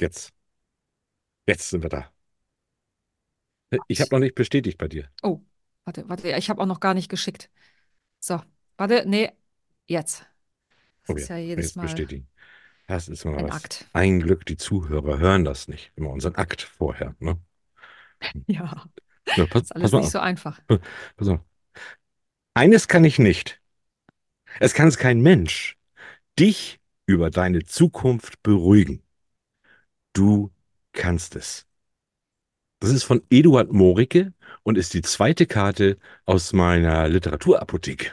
Jetzt. Jetzt sind wir da. Ich habe noch nicht bestätigt bei dir. Oh, warte, warte, ich habe auch noch gar nicht geschickt. So, warte, nee, jetzt. Das Oh ist ja, jedes jetzt Mal bestätigen. Das ist mal ein was. Akt. Ein Glück, die Zuhörer hören das nicht. Immer unseren Akt vorher. Ne? Ja, Ja, pass, ist pass alles nicht auf. so einfach. Pass auf. Eines kann ich nicht. Es kann es kein Mensch. Dich über deine Zukunft beruhigen. Du kannst es. Das ist von Eduard Moricke und ist die zweite Karte aus meiner Literaturapotheke.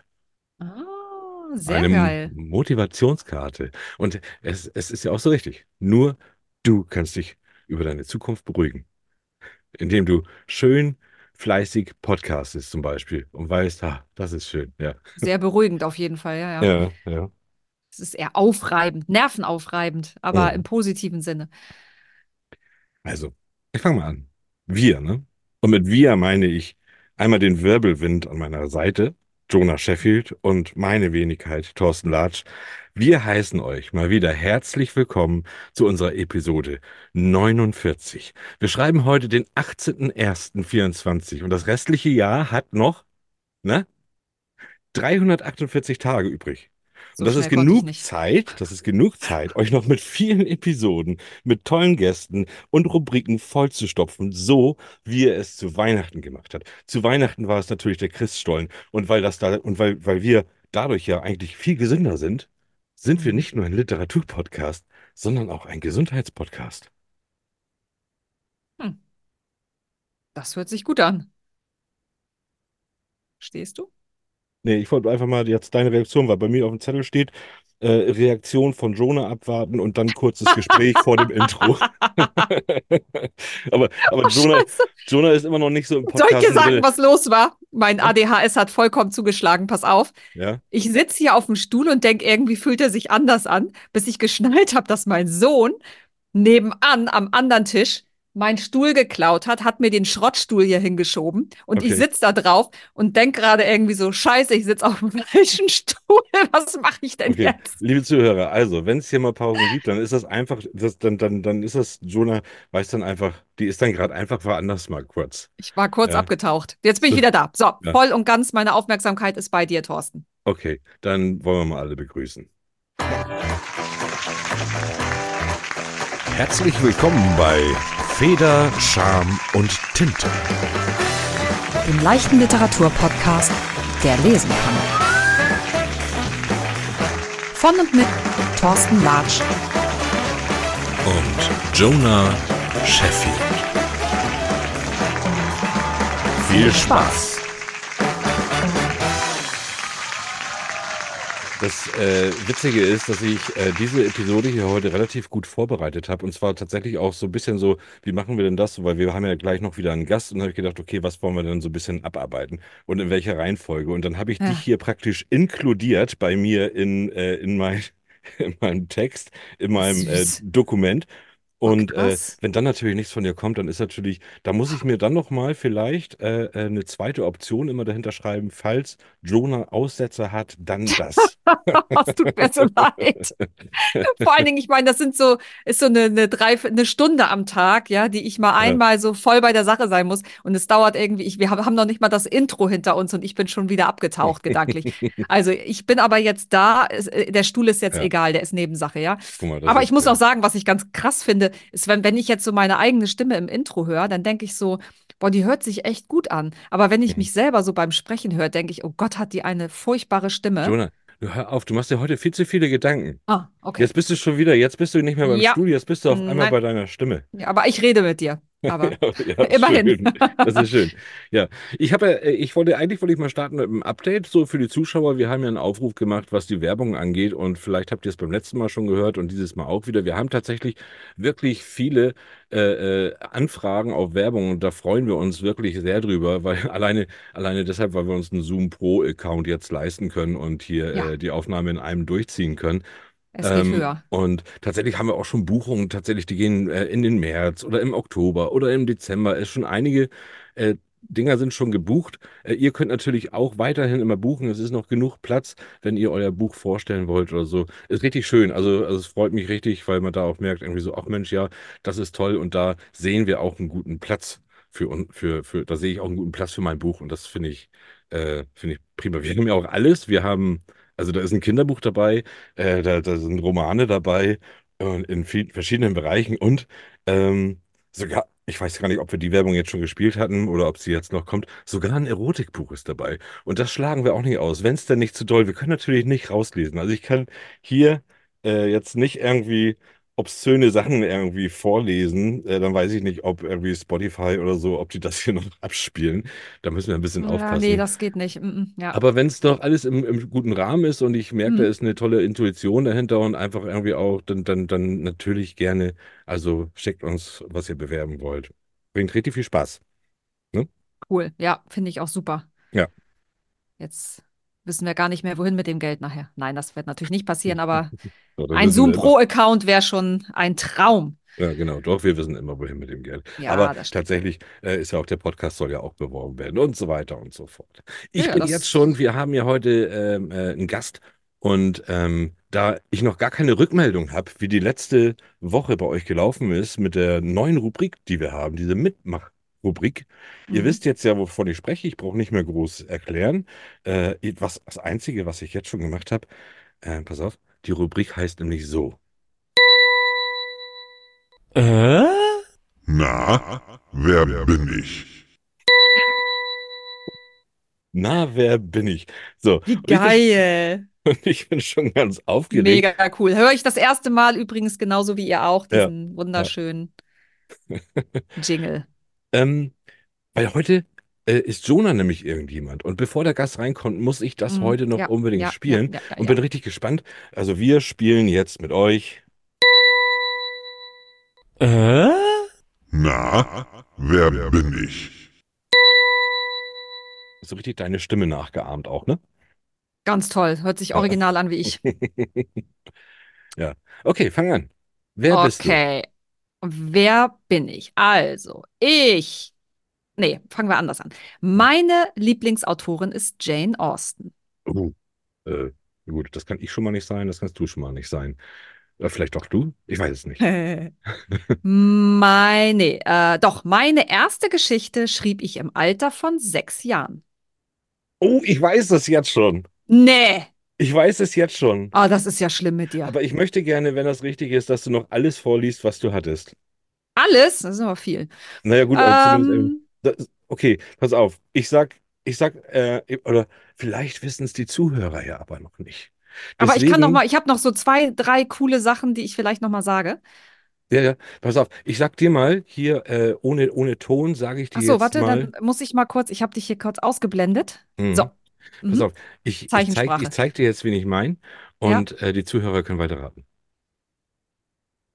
Ah, sehr Eine geil. Motivationskarte. Und es, es ist ja auch so richtig. Nur du kannst dich über deine Zukunft beruhigen. Indem du schön fleißig podcastest zum Beispiel und weißt, ah, das ist schön. Ja, Sehr beruhigend auf jeden Fall, ja, ja. ja, ja. Es ist eher aufreibend, nervenaufreibend, aber im Mhm. positiven Sinne. Also, ich fange mal an. Wir, ne? Und mit wir meine ich einmal den Wirbelwind an meiner Seite, Jonah Sheffield und meine Wenigkeit, Thorsten Latsch. Wir heißen euch mal wieder herzlich willkommen zu unserer Episode 49. Wir schreiben heute den 18.01.24 und das restliche Jahr hat noch, ne? 348 Tage übrig. Und das ist genug. Zeit, das ist genug Zeit, euch noch mit vielen Episoden, mit tollen Gästen und Rubriken vollzustopfen, so wie er es zu Weihnachten gemacht hat. Zu Weihnachten war es natürlich der Christstollen. Und weil das da, und weil, weil wir dadurch ja eigentlich viel gesünder sind, sind wir nicht nur ein Literaturpodcast, sondern auch ein Gesundheitspodcast. Hm, das hört sich gut an. Stehst du? Nee, ich wollte einfach mal jetzt deine Reaktion, weil bei mir auf dem Zettel steht, äh, Reaktion von Jonah abwarten und dann kurzes Gespräch vor dem Intro. Aber, aber Oh, Jonah. Jonah ist immer noch nicht so im Soll ich dir sagen, was los war? Mein? ADHS hat vollkommen zugeschlagen. Pass auf. Ja? Ich sitze hier auf dem Stuhl und denke, irgendwie fühlt er sich anders an, bis ich geschnallt habe, dass mein Sohn nebenan am anderen Tisch meinen Stuhl geklaut hat, hat mir den Schrottstuhl hier hingeschoben und ich Okay. sitze da drauf und denke gerade irgendwie so, scheiße, ich sitze auf dem falschen Stuhl. Was mache ich denn Okay, jetzt? liebe Zuhörer, also, wenn es hier mal Pausen gibt, dann ist das einfach, das, dann, dann, dann ist das, Jonah weiß dann einfach, die ist dann gerade einfach woanders mal kurz. Ich war kurz Ja? abgetaucht. Jetzt bin ich So, wieder da. So, ja. voll und ganz meine Aufmerksamkeit ist bei dir, Thorsten. Okay, dann wollen wir mal alle begrüßen. Herzlich willkommen bei Feder, Scham und Tinte. dem leichten Literaturpodcast, der lesen kann. Von und mit Thorsten Latsch und Jonah Sheffield. Viel Spaß! Das äh, Witzige ist, dass ich äh, diese Episode hier heute relativ gut vorbereitet habe. Und zwar tatsächlich auch so ein bisschen so, wie machen wir denn das? Weil wir haben ja gleich noch wieder einen Gast und habe ich gedacht, okay, was wollen wir denn so ein bisschen abarbeiten und in welcher Reihenfolge? Und dann habe ich dich Ja. hier praktisch inkludiert bei mir in, äh, in, mein, in meinem Text, in meinem äh. Dokument. Oh, Und äh, wenn dann natürlich nichts von dir kommt, dann ist natürlich, da muss ich mir dann noch mal vielleicht äh, äh, eine zweite Option immer dahinter schreiben, falls Jonah Aussetzer hat, dann das. Es tut mir so leid. Vor allen Dingen, ich meine, das sind so, ist so eine, eine, drei, eine Stunde am Tag, ja, die ich mal Ja. einmal so voll bei der Sache sein muss. Und es dauert irgendwie, ich, wir haben noch nicht mal das Intro hinter uns und ich bin schon wieder abgetaucht gedanklich. Also ich bin aber jetzt da, äh, der Stuhl ist jetzt Ja. egal, der ist Nebensache, ja. Mal, das Aber ich muss äh, auch sagen, was ich ganz krass finde, ist, wenn, wenn ich jetzt so meine eigene Stimme im Intro höre, dann denke ich so, boah, die hört sich echt gut an. Aber wenn ich mhm. mich selber so beim Sprechen höre, denke ich, oh Gott, hat die eine furchtbare Stimme. Jonah, du hör auf, du machst dir heute viel zu viele Gedanken. Ah, okay. Jetzt bist du schon wieder, jetzt bist du nicht mehr beim Ja, Stuhl, jetzt bist du auf einmal nein. bei deiner Stimme. Ja, aber ich rede mit dir. Aber Ja, ja, immerhin. schön. Das ist schön. Ja, ich habe, äh, ich wollte, eigentlich wollte ich mal starten mit einem Update, so für die Zuschauer. Wir haben ja einen Aufruf gemacht, was die Werbung angeht und vielleicht habt ihr es beim letzten Mal schon gehört und dieses Mal auch wieder. Wir haben tatsächlich wirklich viele äh, äh, Anfragen auf Werbung und da freuen wir uns wirklich sehr drüber, weil alleine, alleine deshalb, weil wir uns einen Zoom Pro Account jetzt leisten können und hier Ja, äh, die Aufnahme in einem durchziehen können. Es geht Ähm, höher. und tatsächlich haben wir auch schon Buchungen, tatsächlich, die gehen äh, in den März oder im Oktober oder im Dezember. Es schon einige äh, Dinger sind schon gebucht. Äh, ihr könnt natürlich auch weiterhin immer buchen. Es ist noch genug Platz, wenn ihr euer Buch vorstellen wollt oder so. Ist richtig schön. Also, also es freut mich richtig, weil man da auch merkt, irgendwie so, ach Mensch, ja, das ist toll. Und da sehen wir auch einen guten Platz für, für, für, da sehe ich auch einen guten Platz für mein Buch. Und das finde ich, äh, finde ich prima. Wir haben ja auch alles. Wir haben, also da ist ein Kinderbuch dabei, äh, da, da sind Romane dabei, äh, in viel, verschiedenen Bereichen und ähm, sogar, ich weiß gar nicht, ob wir die Werbung jetzt schon gespielt hatten oder ob sie jetzt noch kommt, sogar ein Erotikbuch ist dabei. Und das schlagen wir auch nicht aus, wenn es denn nicht zu doll, wir können natürlich nicht rauslesen. Also ich kann hier äh, jetzt nicht irgendwie obszöne Sachen irgendwie vorlesen, äh, dann weiß ich nicht, ob irgendwie Spotify oder so, ob die das hier noch abspielen. Da müssen wir ein bisschen Ja, nee, aufpassen. das geht nicht. Mm, mm, ja. Aber wenn es doch alles im, im guten Rahmen ist und ich merke, da Mhm. ist eine tolle Intuition dahinter und einfach irgendwie auch, dann, dann, dann natürlich gerne, also schickt uns, was ihr bewerben wollt. Bringt richtig viel Spaß. Ne? Cool. Ja, finde ich auch super. Ja. Jetzt wissen wir gar nicht mehr, wohin mit dem Geld nachher. Nein, das wird natürlich nicht passieren, aber ein Zoom immer. Pro Account wäre schon ein Traum. Ja, genau. Doch, wir wissen immer, wohin mit dem Geld. Ja, Aber tatsächlich äh, ist ja auch der Podcast soll ja auch beworben werden und so weiter und so fort. Ich Ja, bin jetzt schon, wir haben ja heute ähm, äh, einen Gast und ähm, da ich noch gar keine Rückmeldung habe, wie die letzte Woche bei euch gelaufen ist mit der neuen Rubrik, die wir haben, diese Mitmach-Rubrik. Ihr Mhm. wisst jetzt ja, wovon ich spreche. Ich brauche nicht mehr groß erklären. Äh, was, das Einzige, was ich jetzt schon gemacht habe, äh, pass auf, die Rubrik heißt nämlich so. Na, wer bin ich? Na, wer bin ich? So, Wie und ich bin- geil. Und ich bin schon ganz aufgeregt. Mega cool. Höre ich das erste Mal übrigens genauso wie ihr auch, Ja. diesen wunderschönen Jingle. Ähm, weil heute äh, ist Jonah nämlich irgendjemand. Und bevor der Gast reinkommt, muss ich das Mhm. heute noch Ja, unbedingt ja, spielen. ja, ja, ja, und ja. bin richtig gespannt. Also wir spielen jetzt mit euch. Na, wer bin ich? So richtig deine Stimme nachgeahmt auch, ne? Ganz toll. Hört sich Ja. original an wie ich. ja. Okay, fang an. Wer bist du? Okay. Wer bin ich? Also, ich. Nee, fangen wir anders an. Meine Lieblingsautorin ist Jane Austen. Uh, äh, gut, das kann ich schon mal nicht sein, das kannst du schon mal nicht sein. Äh, vielleicht doch du? Ich weiß es nicht. Meine, äh, doch, meine erste Geschichte schrieb ich im Alter von sechs Jahren. Oh, ich weiß das jetzt schon. Nee. Ich weiß es jetzt schon. Oh, das ist ja schlimm mit dir. Aber ich möchte gerne, wenn das richtig ist, dass du noch alles vorliest, was du hattest. Alles? Das ist aber viel. Naja, gut. Ähm, Das, okay, pass auf. Ich sag, ich sag, äh, oder vielleicht wissen es die Zuhörer ja aber noch nicht. aber ich kann noch Deswegen- mal, ich habe noch so zwei, drei coole Sachen, die ich vielleicht noch mal sage. Ja, ja, pass auf. Ich sag dir mal hier, äh, ohne, ohne Ton sage ich dir Ach so, jetzt warte, mal. dann muss ich mal kurz, ich habe dich hier kurz ausgeblendet. Mhm. So. Pass Mhm. auf. Ich, ich, zeig, Zeichensprache. ich zeig dir jetzt, wen ich meine. Ja. Und äh, die Zuhörer können weiter raten.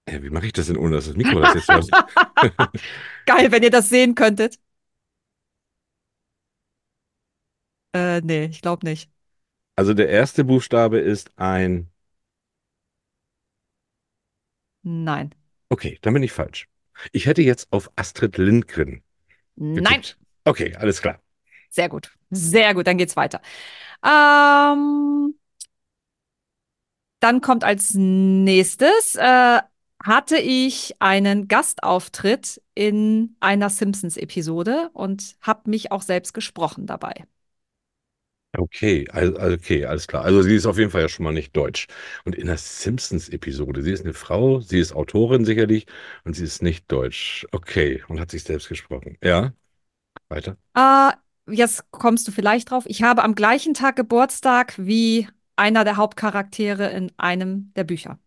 Ja, wie mache ich das denn, ohne dass das Mikro das jetzt hört? Geil, wenn ihr das sehen könntet. Äh, nee, ich glaube nicht. Also der erste Buchstabe ist ein. Nein. Okay, dann bin ich falsch. Ich hätte jetzt auf Astrid Lindgren Nein. getippt. Okay, alles klar. Sehr gut. Sehr gut, dann geht's weiter. Ähm, dann kommt als nächstes, äh, hatte ich einen Gastauftritt in einer Simpsons-Episode und habe mich auch selbst gesprochen dabei. Okay, also, okay, alles klar. Also sie ist auf jeden Fall ja schon mal nicht deutsch. Und in der Simpsons-Episode, sie ist eine Frau, sie ist Autorin sicherlich und sie ist nicht deutsch. Okay, und hat sich selbst gesprochen. Ja, weiter. Äh, jetzt kommst du vielleicht drauf. Ich habe am gleichen Tag Geburtstag wie einer der Hauptcharaktere in einem der Bücher.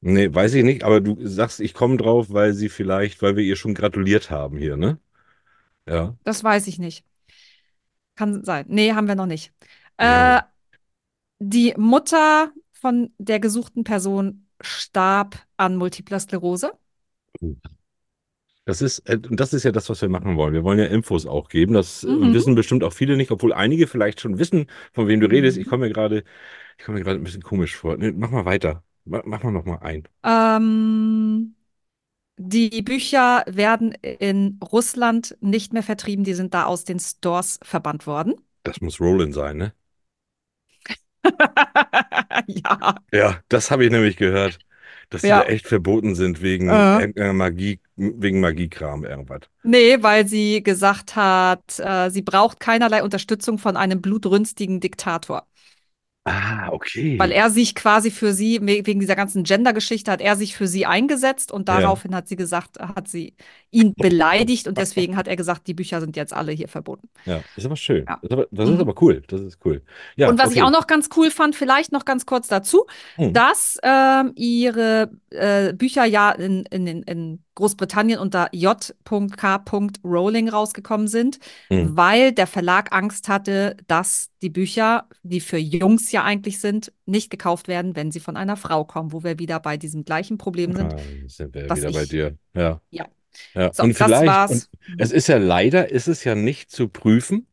Nee, weiß ich nicht, aber du sagst, ich komme drauf, weil sie vielleicht, weil wir ihr schon gratuliert haben hier, ne? Ja. Das weiß ich nicht. Kann sein. Nee, haben wir noch nicht. Ja. Äh, die Mutter von der gesuchten Person starb an multipler Sklerose. Das ist, äh, und das ist ja das, was wir machen wollen. Wir wollen ja Infos auch geben. Das äh, Mhm. wissen bestimmt auch viele nicht, obwohl einige vielleicht schon wissen, von wem du redest. Mhm. Ich komme mir gerade, ich komme mir gerade ein bisschen komisch vor. Nee, mach mal weiter. Ma- Mach mal noch mal ein. Ähm, Die Bücher werden in Russland nicht mehr vertrieben, die sind da aus den Stores verbannt worden. Das muss Roland sein, ne? ja. Ja, das habe ich nämlich gehört, dass die Ja. da echt verboten sind wegen Äh. Magie, wegen Magiekram, irgendwas. Nee, weil sie gesagt hat, äh, sie braucht keinerlei Unterstützung von einem blutrünstigen Diktator. Ah, okay. Weil er sich quasi für sie, we- wegen dieser ganzen Gender-Geschichte, hat er sich für sie eingesetzt und Ja. daraufhin hat sie gesagt, hat sie ihn beleidigt und deswegen hat er gesagt, die Bücher sind jetzt alle hier verboten. Ja, ist aber schön. Ja. Das, ist aber, das ist Mhm. aber cool. Das ist cool. Ja, und was ich okay. auch noch ganz cool fand, vielleicht noch ganz kurz dazu, Hm. dass ähm, ihre äh, Bücher ja in, in, in- in Großbritannien unter J.K. Rowling rausgekommen sind, Hm. weil der Verlag Angst hatte, dass die Bücher, die für Jungs ja eigentlich sind, nicht gekauft werden, wenn sie von einer Frau kommen, wo wir wieder bei diesem gleichen Problem sind. Ah, sind wir wieder bei ich- dir. Ja. Ja. Ja. So, und das vielleicht, war's. und es ist ja leider, ist es ja nicht zu prüfen,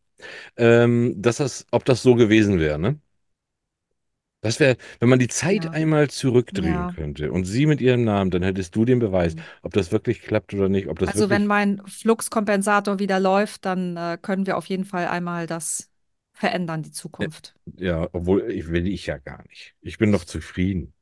ähm, dass das, ob das so gewesen wäre, ne? Das wäre, wenn man die Zeit Ja. einmal zurückdrehen Ja. könnte und sie mit ihrem Namen, dann hättest du den Beweis, Mhm. ob das wirklich klappt oder nicht, ob das Also wenn mein Fluxkompensator wieder läuft, dann äh, können wir auf jeden Fall einmal das verändern, die Zukunft. Ja, obwohl ich will ich ja gar nicht. Ich bin noch zufrieden.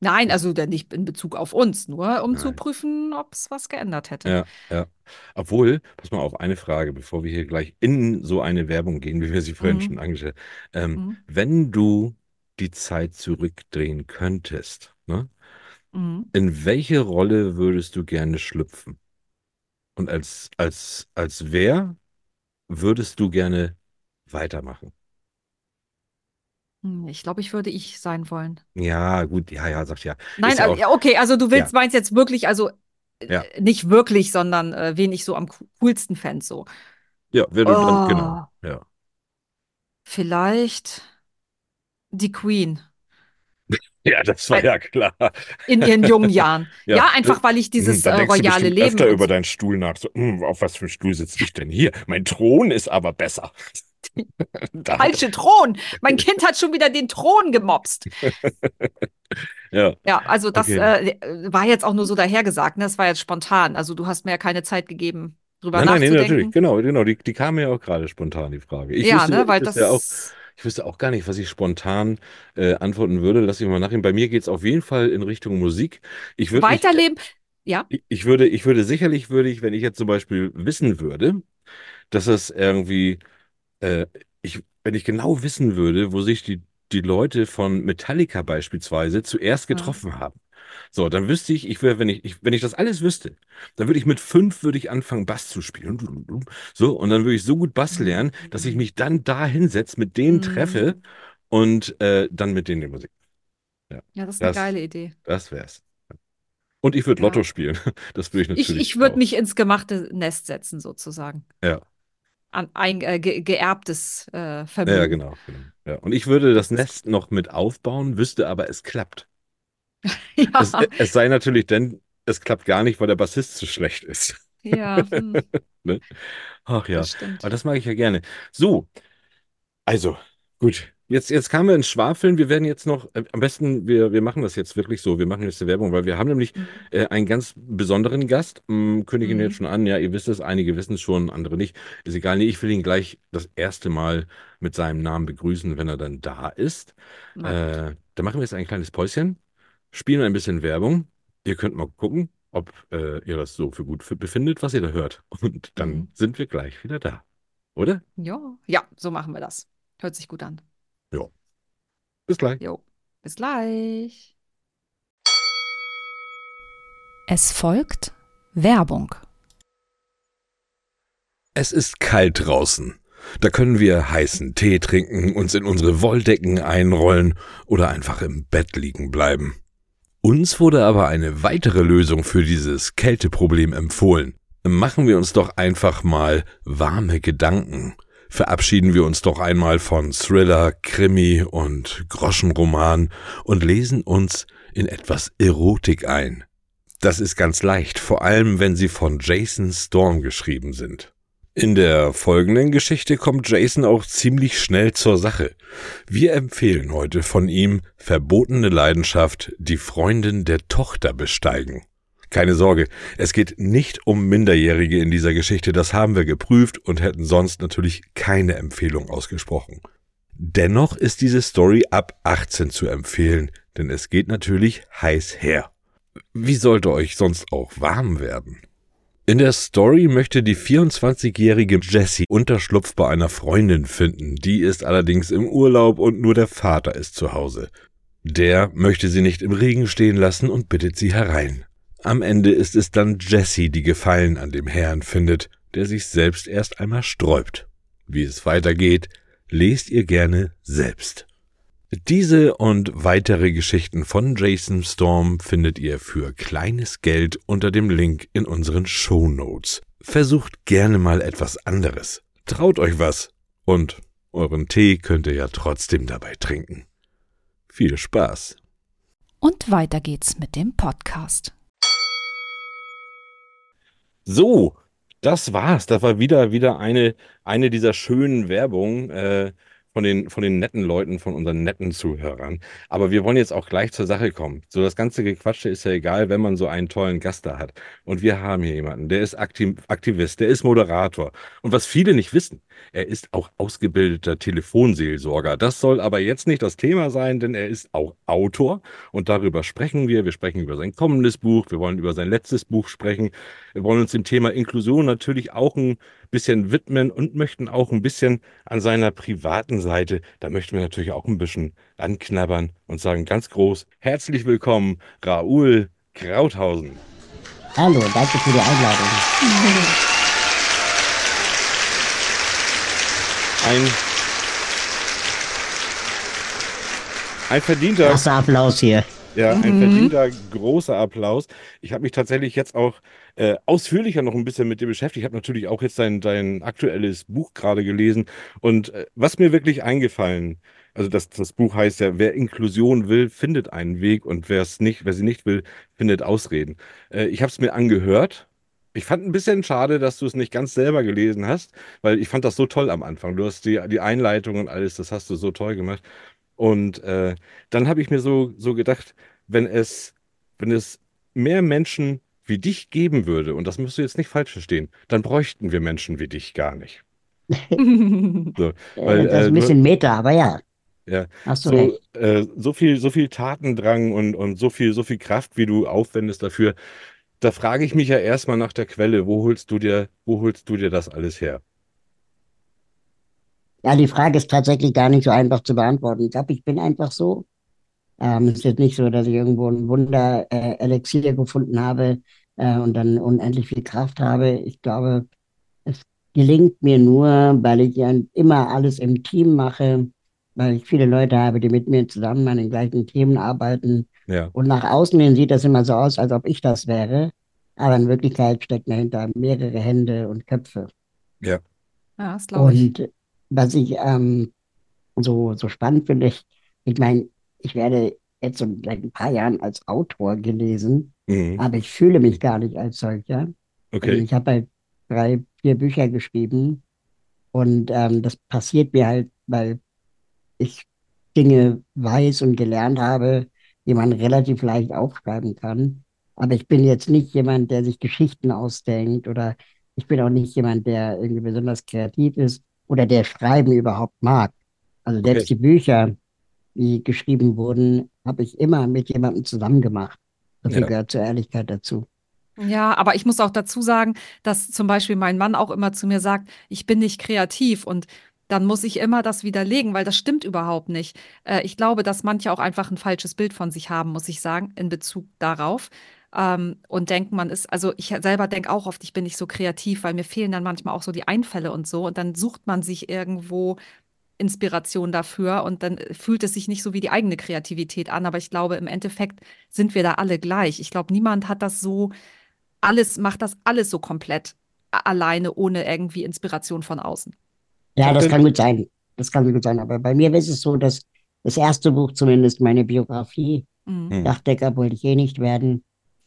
Nein, also denn nicht in Bezug auf uns, nur um zu Nein. prüfen, ob es was geändert hätte. Ja, ja. Obwohl, pass mal auf, eine Frage, bevor wir hier gleich in so eine Werbung gehen, wie wir sie vorhin Mhm. schon angestellt ähm, Mhm. Wenn du die Zeit zurückdrehen könntest, ne, Mhm. in welche Rolle würdest du gerne schlüpfen? Und als, als, als wer würdest du gerne weitermachen? Hm, Ich glaube, ich würde ich sein wollen. Ja, gut, ja, ja, sagt ja. Nein, ja also, auch- ja, okay, also du willst, meinst jetzt wirklich, also äh, Ja. nicht wirklich, sondern äh, wen ich so am co- coolsten fände, so. Ja, wer du dann, Oh. genau, ja. Vielleicht die Queen Ja, das war Ein- ja klar. in ihren jungen Jahren. Ja. Ja, einfach, weil ich dieses Hm, da äh, royale Leben. öfter über deinen Stuhl nach. So, hm, auf was für einem Stuhl sitze ich denn hier? Mein Thron ist aber besser. Falsche Thron. Mein Kind hat schon wieder den Thron gemobst. Ja, Ja, also das Okay. äh, war jetzt auch nur so dahergesagt, ne? Das war jetzt spontan. Also du hast mir ja keine Zeit gegeben, drüber nein, nein, nee, nachzudenken. natürlich, genau, genau. Die, die kam mir ja auch gerade spontan, die Frage. Ich ja, wüsste, ne, weil das ja auch, ich wüsste auch gar nicht, was ich spontan äh, antworten würde. Lass ich mal nachher. Bei mir geht es auf jeden Fall in Richtung Musik. Ich weiterleben. Ja, ich- ich würde, ich würde sicherlich, würde ich, wenn ich jetzt zum Beispiel wissen würde, dass es irgendwie, äh, ich, wenn ich genau wissen würde, wo sich die, die Leute von Metallica beispielsweise zuerst Ja. getroffen haben. So, dann wüsste ich, ich wäre, wenn ich, ich, wenn ich das alles wüsste, dann würde ich mit fünf würde ich anfangen, Bass zu spielen. So, und dann würde ich so gut Bass lernen, dass ich mich dann da hinsetze, mit denen Mhm. treffe und äh, dann mit denen die Musik. ja, das ist eine Das- geile Idee. Das wär's. Und ich würde Ja. Lotto spielen. Das würde ich Ich, natürlich. ich würde auch. mich ins gemachte Nest setzen, sozusagen. Ja. An ein äh, ge geerbtes äh, Ja, Vermögen. ja, genau. genau. Ja. Und ich würde das Nest noch mit aufbauen, wüsste aber, es klappt. Ja, Es, es sei natürlich denn, es klappt gar nicht, weil der Bassist zu schlecht ist. ja, hm, Ach ja, das stimmt. aber das mag ich ja gerne. So, also, gut. Jetzt, jetzt kamen wir ins Schwafeln. Wir werden jetzt noch, äh, am besten, wir, wir machen das jetzt wirklich so. Wir machen jetzt die Werbung, weil wir haben nämlich Mhm. äh, einen ganz besonderen Gast. Ähm, kündige ihn Mhm. jetzt schon an. Ja, ihr wisst es, einige wissen es schon, andere nicht. Ist egal. Nee, ich will ihn gleich das erste Mal mit seinem Namen begrüßen, wenn er dann da ist. Äh, dann machen wir jetzt ein kleines Päuschen, spielen ein bisschen Werbung. Ihr könnt mal gucken, ob äh, ihr das so für gut befindet, was ihr da hört. Und dann Mhm. sind wir gleich wieder da. Oder? Ja, ja, so machen wir das. Hört sich gut an. Bis gleich. Jo, bis gleich. Es folgt Werbung. Es ist kalt draußen. Da können wir heißen Tee trinken, uns in unsere Wolldecken einrollen oder einfach im Bett liegen bleiben. Uns wurde aber eine weitere Lösung für dieses Kälteproblem empfohlen. Machen wir uns doch einfach mal warme Gedanken. Verabschieden wir uns doch einmal von Thriller, Krimi und Groschenroman und lesen uns in etwas Erotik ein. Das ist ganz leicht, vor allem wenn sie von Jason Storm geschrieben sind. In der folgenden Geschichte kommt Jason auch ziemlich schnell zur Sache. Wir empfehlen heute von ihm Verbotene Leidenschaft, die Freundin der Tochter besteigen. Keine Sorge, es geht nicht um Minderjährige in dieser Geschichte, das haben wir geprüft und hätten sonst natürlich keine Empfehlung ausgesprochen. Dennoch ist diese Story ab 18 zu empfehlen, denn es geht natürlich heiß her. Wie sollte euch sonst auch warm werden? In der Story möchte die 24-jährige Jessie Unterschlupf bei einer Freundin finden, die ist allerdings im Urlaub und nur der Vater ist zu Hause. Der möchte sie nicht im Regen stehen lassen und bittet sie herein. Am Ende ist es dann Jessie, die Gefallen an dem Herrn findet, der sich selbst erst einmal sträubt. Wie es weitergeht, lest ihr gerne selbst. Diese und weitere Geschichten von Jason Storm findet ihr für kleines Geld unter dem Link in unseren Show Notes. Versucht gerne mal etwas anderes. Traut euch was. Und euren Tee könnt ihr ja trotzdem dabei trinken. Viel Spaß. Und weiter geht's mit dem Podcast. So, das war's. Das war wieder, wieder eine, eine dieser schönen Werbungen äh, von, den, von den netten Leuten, von unseren netten Zuhörern. Aber wir wollen jetzt auch gleich zur Sache kommen. So, das ganze Gequatsche ist ja egal, wenn man so einen tollen Gast da hat. Und wir haben hier jemanden, der ist Aktiv Aktivist, der ist Moderator. Und was viele nicht wissen, er ist auch ausgebildeter Telefonseelsorger. Das soll aber jetzt nicht das Thema sein, denn er ist auch Autor und darüber sprechen wir. Wir sprechen über sein kommendes Buch, wir wollen über sein letztes Buch sprechen. Wir wollen uns dem Thema Inklusion natürlich auch ein bisschen widmen und möchten auch ein bisschen an seiner privaten Seite, da möchten wir natürlich auch ein bisschen anknabbern und sagen ganz groß, herzlich willkommen, Raoul Krauthausen. Hallo, danke für die Einladung. Ein, ein verdienter, Krasser Applaus hier. ja, ein verdienter großer Applaus. Ich habe mich tatsächlich jetzt auch äh, ausführlicher noch ein bisschen mit dir beschäftigt. Ich habe natürlich auch jetzt dein, dein aktuelles Buch gerade gelesen. Und äh, was mir wirklich eingefallen, also das, das Buch heißt ja, wer Inklusion will, findet einen Weg und wer es nicht, wer sie nicht will, findet Ausreden. Äh, ich habe es mir angehört. Ich fand ein bisschen schade, dass du es nicht ganz selber gelesen hast, weil ich fand das so toll am Anfang. Du hast die, die Einleitung und alles, das hast du so toll gemacht. Und äh, dann habe ich mir so, so gedacht, wenn es, wenn es mehr Menschen wie dich geben würde, und das musst du jetzt nicht falsch verstehen, dann bräuchten wir Menschen wie dich gar nicht. So, weil, das ist äh, ein bisschen Meta, aber ja, ja, hast du so, recht. äh, so viel, so viel Tatendrang und, und so viel, so viel Kraft, wie du aufwendest dafür. Da frage ich mich ja erstmal nach der Quelle, wo holst du dir, wo holst du dir das alles her? Ja, die Frage ist tatsächlich gar nicht so einfach zu beantworten. Ich glaube, ich bin einfach so. Ähm, es ist jetzt nicht so, dass ich irgendwo ein Wunder-Elixier gefunden habe äh, und dann unendlich viel Kraft habe. Ich glaube, es gelingt mir nur, weil ich ja immer alles im Team mache, weil ich viele Leute habe, die mit mir zusammen an den gleichen Themen arbeiten. Ja, Und nach außen hin sieht das immer so aus, als ob ich das wäre. Aber in Wirklichkeit stecken dahinter mehrere Hände und Köpfe. ja, Ja, das glaube ich. Und was ich ähm, so, so spannend finde, ich, ich meine, ich werde jetzt so seit ein paar Jahren als Autor gelesen, mhm. aber ich fühle mich gar nicht als solcher. Also okay, ich habe halt drei, vier Bücher geschrieben und ähm, das passiert mir halt, weil ich Dinge weiß und gelernt habe, die man relativ leicht aufschreiben kann. Aber ich bin jetzt nicht jemand, der sich Geschichten ausdenkt oder ich bin auch nicht jemand, der irgendwie besonders kreativ ist oder der Schreiben überhaupt mag. Also selbst Okay. die Bücher, die geschrieben wurden, habe ich immer mit jemandem zusammen gemacht. Viel Ja. gehört zur Ehrlichkeit dazu. Ja, aber ich muss auch dazu sagen, dass zum Beispiel mein Mann auch immer zu mir sagt, ich bin nicht kreativ und dann muss ich immer das widerlegen, weil das stimmt überhaupt nicht. Äh, ich glaube, dass manche auch einfach ein falsches Bild von sich haben, muss ich sagen, in Bezug darauf. Ähm, und denken, man ist, also ich selber denke auch oft, ich bin nicht so kreativ, weil mir fehlen dann manchmal auch so die Einfälle und so. Und dann sucht man sich irgendwo Inspiration dafür und dann fühlt es sich nicht so wie die eigene Kreativität an. Aber ich glaube, im Endeffekt sind wir da alle gleich. Ich glaube, niemand hat das so alles, macht das alles so komplett alleine, ohne irgendwie Inspiration von außen. Ja, das kann gut sein. Das kann gut sein. Aber bei mir ist es so, dass das erste Buch zumindest meine Biografie, Mhm. Hm. Dachdecker wollte ich eh nicht werden,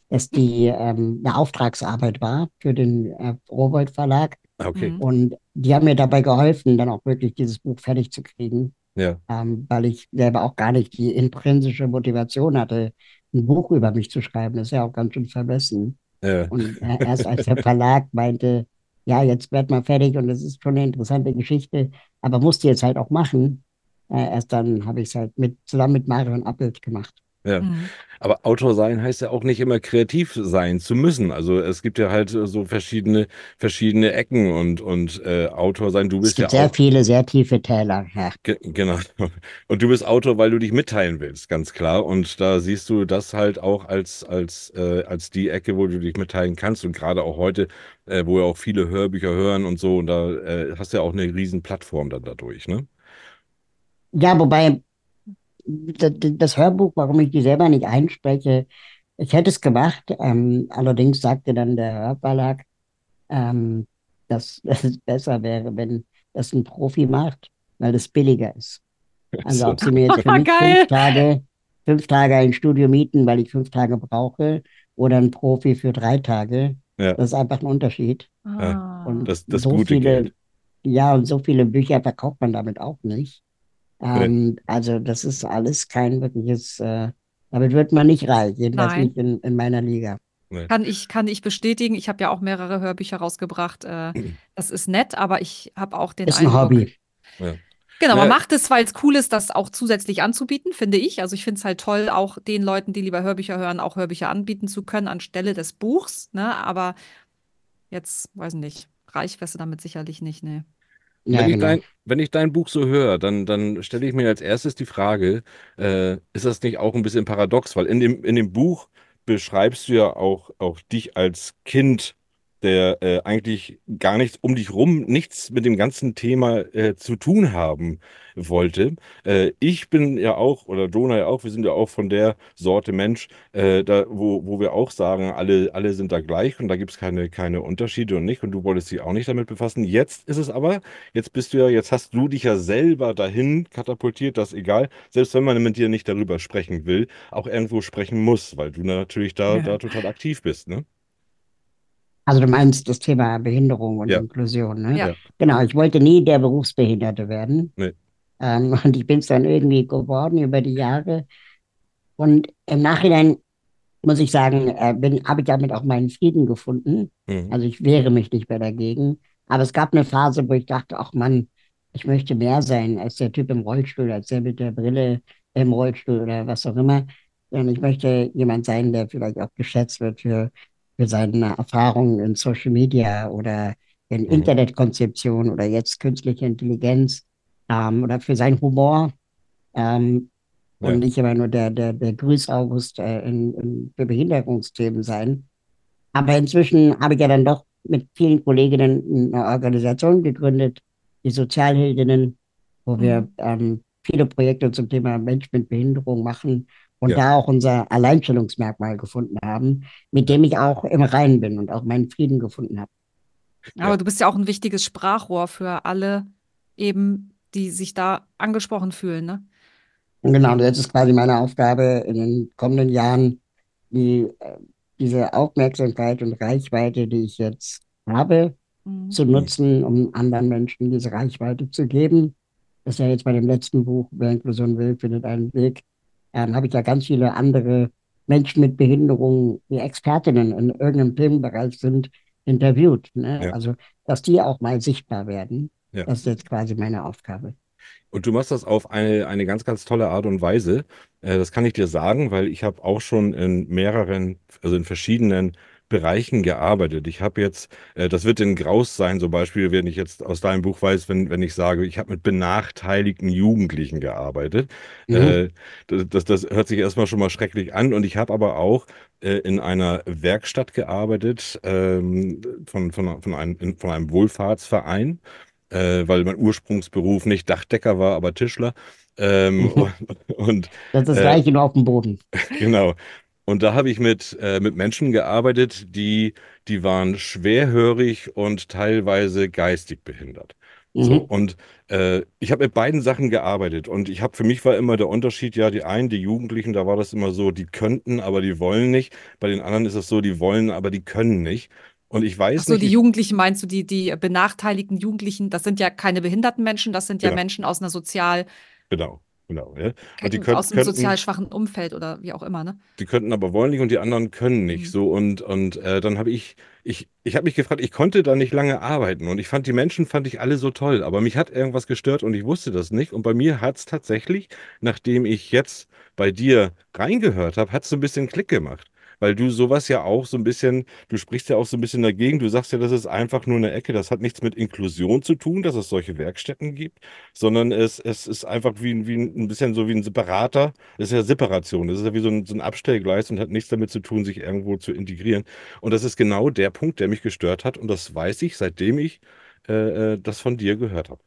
dass die ähm, eine Auftragsarbeit war für den äh, Rowohlt Verlag. okay, Mhm. Und die haben mir dabei geholfen, dann auch wirklich dieses Buch fertig zu kriegen, ja, ähm, weil ich selber auch gar nicht die intrinsische Motivation hatte, ein Buch über mich zu schreiben. Das ist ja auch ganz schön vermessen. Ja. Und äh, erst als der Verlag meinte, ja, jetzt werd mal fertig und das ist schon eine interessante Geschichte, aber musst du jetzt halt auch machen, äh, erst dann habe ich es halt mit, zusammen mit Marion Appelt gemacht. Ja. Mhm. Aber Autor sein heißt ja auch nicht immer kreativ sein zu müssen. Also es gibt ja halt so verschiedene, verschiedene Ecken und, und äh, Autor sein, du Es bist ja gibt sehr auch. viele, sehr tiefe Täler. Ja. Ge genau. Und du bist Autor, weil du dich mitteilen willst, ganz klar. Und da siehst du das halt auch als, als, äh, als die Ecke, wo du dich mitteilen kannst. Und gerade auch heute, äh, wo ja auch viele Hörbücher hören und so, und da äh, hast du ja auch eine riesen Plattform dann dadurch, ne? ja, wobei das, Hörbuch, warum ich die selber nicht einspreche, ich hätte es gemacht. Ähm, allerdings sagte dann der Hörverlag, ähm, dass, dass es besser wäre, wenn das ein Profi macht, weil das billiger ist. Also So. ob sie mir jetzt für mich fünf Tage, fünf Tage ein Studio mieten, weil ich fünf Tage brauche, oder ein Profi für drei Tage, Ja, das ist einfach ein Unterschied. Ah. Und das, das so gute viele, Geld. ja, und so viele Bücher verkauft man damit auch nicht. Nee. Ähm, also das ist alles kein wirkliches, äh, damit wird man nicht reich, jedenfalls Nein. nicht in, in meiner Liga. Kann ich, kann ich bestätigen. Ich habe ja auch mehrere Hörbücher rausgebracht. Äh, das ist nett, aber ich habe auch den Ist ein Eindruck. Hobby. Ja. Genau, Ja. man macht es, weil es cool ist, das auch zusätzlich anzubieten, finde ich. Also ich finde es halt toll, auch den Leuten, die lieber Hörbücher hören, auch Hörbücher anbieten zu können anstelle des Buchs. Ne? Aber jetzt, weiß nicht, reich wärst du damit sicherlich nicht, ne. Ja, Wenn ich genau. dein, wenn ich dein Buch so höre, dann, dann stelle ich mir als erstes die Frage, äh, ist das nicht auch ein bisschen paradox? Weil in dem, in dem Buch beschreibst du ja auch, auch dich als Kind, der äh, eigentlich gar nichts um dich rum, nichts mit dem ganzen Thema äh, zu tun haben wollte. Äh, ich bin ja auch, oder Jonah ja auch, wir sind ja auch von der Sorte Mensch, äh, da, wo, wo wir auch sagen, alle, alle sind da gleich und da gibt es keine, keine Unterschiede und nicht. Und du wolltest dich auch nicht damit befassen. Jetzt ist es aber, jetzt bist du ja, jetzt hast du dich ja selber dahin katapultiert, dass egal, selbst wenn man mit dir nicht darüber sprechen will, auch irgendwo sprechen muss, weil du natürlich da, Ja. da total aktiv bist, ne? Also du meinst das Thema Behinderung und Ja. Inklusion, ne? Ja. Genau, ich wollte nie der Berufsbehinderte werden. Nee. Ähm, und ich bin es dann irgendwie geworden über die Jahre. Und im Nachhinein muss ich sagen, äh, habe ich damit auch meinen Frieden gefunden. Mhm. Also ich wehre mich nicht mehr dagegen. Aber es gab eine Phase, wo ich dachte, ach Mann, ich möchte mehr sein als der Typ im Rollstuhl, als der mit der Brille im Rollstuhl oder was auch immer. Und ich möchte jemand sein, der vielleicht auch geschätzt wird für, für seine Erfahrungen in Social Media oder in Mhm. Internetkonzeption oder jetzt künstliche Intelligenz ähm, oder für seinen Humor. Ähm, Ja. und nicht immer nur der, der, der Grüß-August äh, in, in, für Behinderungsthemen sein. Aber inzwischen habe ich ja dann doch mit vielen Kolleginnen eine Organisation gegründet, die Sozialheldinnen, wo wir Mhm. ähm, viele Projekte zum Thema Mensch mit Behinderung machen und Ja. da auch unser Alleinstellungsmerkmal gefunden haben, mit dem ich auch im Reinen bin und auch meinen Frieden gefunden habe. Aber Ja. du bist ja auch ein wichtiges Sprachrohr für alle eben, die sich da angesprochen fühlen, ne? Und genau, und jetzt ist quasi meine Aufgabe in den kommenden Jahren, die, äh, diese Aufmerksamkeit und Reichweite, die ich jetzt habe, Mhm. zu nutzen, um anderen Menschen diese Reichweite zu geben. Das ist ja jetzt bei dem letzten Buch, Wer Inklusion will, findet einen Weg. Ähm, habe ich ja ganz viele andere Menschen mit Behinderungen, die Expertinnen in irgendeinem Themenbereich sind, interviewt. Ne? Ja. Also, dass die auch mal sichtbar werden. Ja. Das ist jetzt quasi meine Aufgabe. Und du machst das auf eine, eine ganz, ganz tolle Art und Weise. Äh, das kann ich dir sagen, weil ich habe auch schon in mehreren, also in verschiedenen Bereichen gearbeitet. Ich habe jetzt, äh, das wird in Graus sein, zum Beispiel, wenn ich jetzt aus deinem Buch weiß, wenn, wenn ich sage, ich habe mit benachteiligten Jugendlichen gearbeitet. Mhm. Äh, das, das, das hört sich erstmal schon mal schrecklich an. Und ich habe aber auch äh, in einer Werkstatt gearbeitet ähm, von, von, von, einem, in- von einem Wohlfahrtsverein äh, weil mein Ursprungsberuf nicht Dachdecker war, aber Tischler. Ähm, und, und Das ist das Äh, Gleiche nur auf dem Boden. genau. Und da habe ich mit, äh, mit Menschen gearbeitet, die, die waren schwerhörig und teilweise geistig behindert. So, Mhm. und äh, ich habe mit beiden Sachen gearbeitet und ich habe für mich war immer der Unterschied, ja, die einen, die Jugendlichen, da war das immer so, die könnten, aber die wollen nicht. Bei den anderen ist es so, die wollen, aber die können nicht. Und ich weiß Ach so, nicht, die ich, Jugendlichen meinst du, die, die benachteiligten Jugendlichen, das sind ja keine behinderten Menschen, das sind ja Genau. Menschen aus einer sozial genau. Genau, ja. Und die könnt, aus dem könnten, sozial schwachen Umfeld oder wie auch immer, ne? die könnten aber wollen nicht und die anderen können nicht. Mhm. So und und äh, dann habe ich ich ich habe mich gefragt, ich konnte da nicht lange arbeiten und ich fand die Menschen fand ich alle so toll, aber mich hat irgendwas gestört und ich wusste das nicht und bei mir hat es tatsächlich, nachdem ich jetzt bei dir reingehört habe, hat es so ein bisschen Klick gemacht. Weil du sowas ja auch so ein bisschen, du sprichst ja auch so ein bisschen dagegen. Du sagst ja, das ist einfach nur eine Ecke. Das hat nichts mit Inklusion zu tun, dass es solche Werkstätten gibt, sondern es, es ist einfach wie, ein- wie ein bisschen so wie ein separater, das ist ja Separation. Das ist ja wie so ein, so ein Abstellgleis und hat nichts damit zu tun, sich irgendwo zu integrieren. Und das ist genau der Punkt, der mich gestört hat. Und das weiß ich, seitdem ich äh, äh, das von dir gehört habe.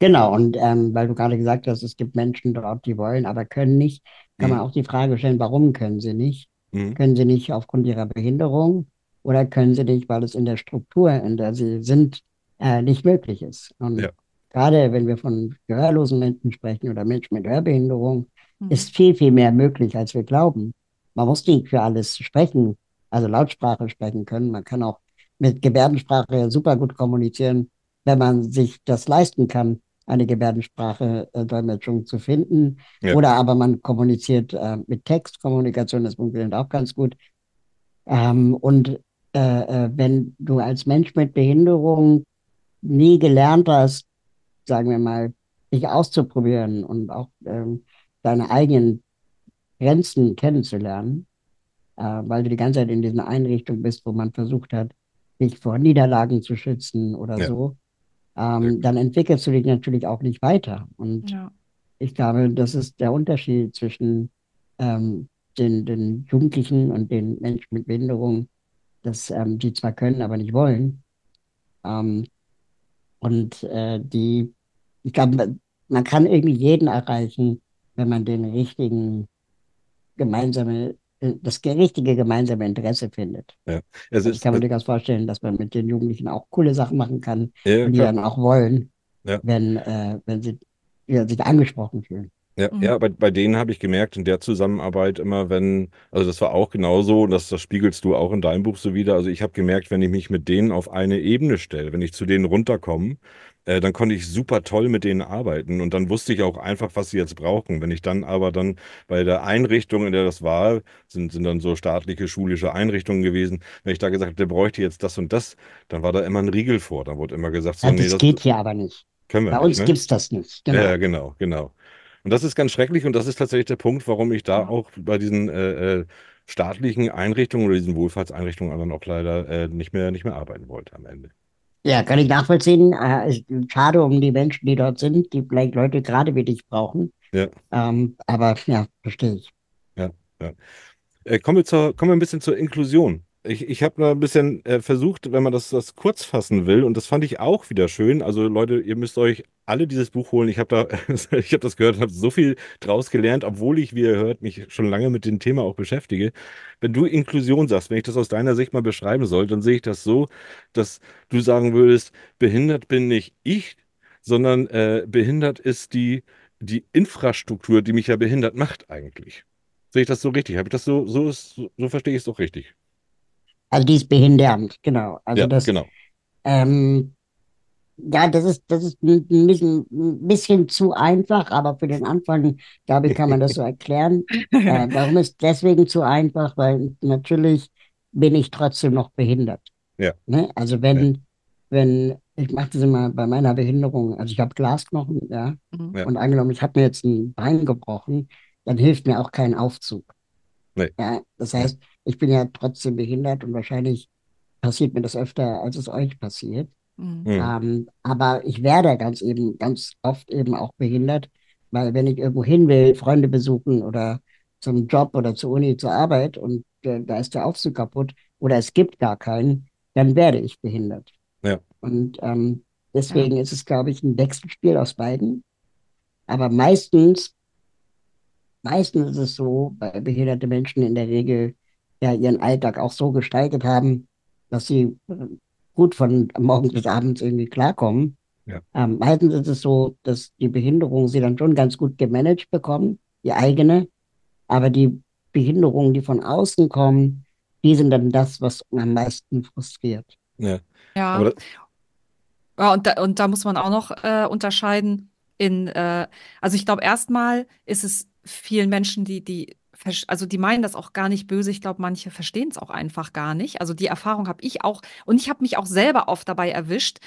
Genau, und ähm, weil du gerade gesagt hast, es gibt Menschen dort, die wollen, aber können nicht, kann man Mhm. auch die Frage stellen, warum können sie nicht? Mhm. Können sie nicht aufgrund ihrer Behinderung oder können sie nicht, weil es in der Struktur, in der sie sind, äh, nicht möglich ist? Und Ja. gerade wenn wir von gehörlosen Menschen sprechen oder Menschen mit Hörbehinderung, Mhm. ist viel, viel mehr möglich, als wir glauben. Man muss nicht für alles sprechen, also Lautsprache sprechen können. Man kann auch mit Gebärdensprache super gut kommunizieren, wenn man sich das leisten kann, eine Gebärdensprache-Dolmetschung zu finden. Ja. Oder aber man kommuniziert äh, mit Textkommunikation, das funktioniert auch ganz gut. Ähm, und äh, äh, wenn du als Mensch mit Behinderung nie gelernt hast, sagen wir mal, dich auszuprobieren und auch ähm, deine eigenen Grenzen kennenzulernen, äh, weil du die ganze Zeit in diesen Einrichtungen bist, wo man versucht hat, dich vor Niederlagen zu schützen oder Ja. so, ähm, dann entwickelst du dich natürlich auch nicht weiter. Und Ja. ich glaube, das ist der Unterschied zwischen ähm, den, den Jugendlichen und den Menschen mit Behinderung, dass ähm, die zwar können, aber nicht wollen. Ähm, und äh, die, ich glaube, man- kann irgendwie jeden erreichen, wenn man den richtigen gemeinsame, äh, das richtige gemeinsame Interesse findet. Es Also ich ist, kann mir äh, durchaus vorstellen, dass man mit den Jugendlichen auch coole Sachen machen kann ja, und die klar. dann auch wollen, Ja. wenn, äh, wenn sie ja, sich angesprochen fühlen. Ja, Mhm. ja, bei, bei denen habe ich gemerkt, in der Zusammenarbeit immer, wenn, also das war auch genauso, und das, das spiegelst du auch in deinem Buch so wieder. Also ich habe gemerkt, wenn ich mich mit denen auf eine Ebene stelle, wenn ich zu denen runterkomme, äh, dann konnte ich super toll mit denen arbeiten und dann wusste ich auch einfach, was sie jetzt brauchen. Wenn ich dann aber dann bei der Einrichtung, in der das war, sind, sind dann so staatliche, schulische Einrichtungen gewesen, wenn ich da gesagt habe, der bräuchte jetzt das und das, dann war da immer ein Riegel vor. Dann wurde immer gesagt, so, Ja, nee, das das geht hier aber nicht. können wir Bei nicht, uns ne? gibt's das nicht. Ja, Genau. ja, genau, genau. Und das ist ganz schrecklich und das ist tatsächlich der Punkt, warum ich da auch bei diesen äh, äh, staatlichen Einrichtungen oder diesen Wohlfahrtseinrichtungen dann auch leider äh, nicht mehr, nicht mehr arbeiten wollte am Ende. Ja, kann ich nachvollziehen. Äh, schade um die Menschen, die dort sind, die vielleicht Leute gerade wie dich brauchen. Ja. Ähm, aber ja, verstehe ich. Ja, ja. Äh, kommen wir zur, kommen wir ein bisschen zur Inklusion. Ich, ich habe ein bisschen äh, versucht, wenn man das, das kurz fassen will, und das fand ich auch wieder schön. Also Leute, ihr müsst euch alle dieses Buch holen. Ich habe da, ich habe das gehört habe so viel draus gelernt, obwohl ich, wie ihr hört, mich schon lange mit dem Thema auch beschäftige. Wenn du Inklusion sagst, wenn ich das aus deiner Sicht mal beschreiben soll, dann sehe ich das so, dass du sagen würdest, behindert bin nicht ich, sondern äh, behindert ist die, die Infrastruktur, die mich ja behindert macht eigentlich. Sehe ich das so richtig? Habe ich das so, so ist, so verstehe ich es doch richtig. Also die ist behindernd, genau. Also Ja, das, genau. ähm, ja, das ist, das ist ein bisschen, ein bisschen zu einfach, aber für den Anfang, glaube ich, kann man das so erklären. Äh, warum ist deswegen zu einfach? Weil natürlich bin ich trotzdem noch behindert. Ja. Ne? Also wenn, wenn, ich mache das immer bei meiner Behinderung, also ich habe Glasknochen, ja, Mhm. Ja. und angenommen, ich habe mir jetzt ein Bein gebrochen, dann hilft mir auch kein Aufzug. Nee. Ja, das heißt, ich bin ja trotzdem behindert und wahrscheinlich passiert mir das öfter, als es euch passiert. Mhm. Mhm. Ähm, aber ich werde ganz eben, ganz oft eben auch behindert, weil wenn ich irgendwo hin will, Freunde besuchen oder zum Job oder zur Uni, zur Arbeit und äh, da ist der Aufzug kaputt oder es gibt gar keinen, dann werde ich behindert. Ja. Und ähm, deswegen ist es, glaube ich, ein Wechselspiel aus beiden. Aber meistens, meistens ist es so, weil behinderte Menschen in der Regel ja ihren Alltag auch so gestaltet haben, dass sie äh, gut von morgens bis abends irgendwie klarkommen. Ja. Ähm, meistens ist es so, dass die Behinderung sie dann schon ganz gut gemanagt bekommen, die eigene, aber die Behinderungen, die von außen kommen, die sind dann das, was am meisten frustriert. Ja. Ja. Ja, und da, und da muss man auch noch äh, unterscheiden, in, äh, also ich glaube, erstmal ist es vielen Menschen, die, die, also die meinen das auch gar nicht böse. Ich glaube, manche verstehen es auch einfach gar nicht. Also die Erfahrung habe ich auch, und ich habe mich auch selber oft dabei erwischt,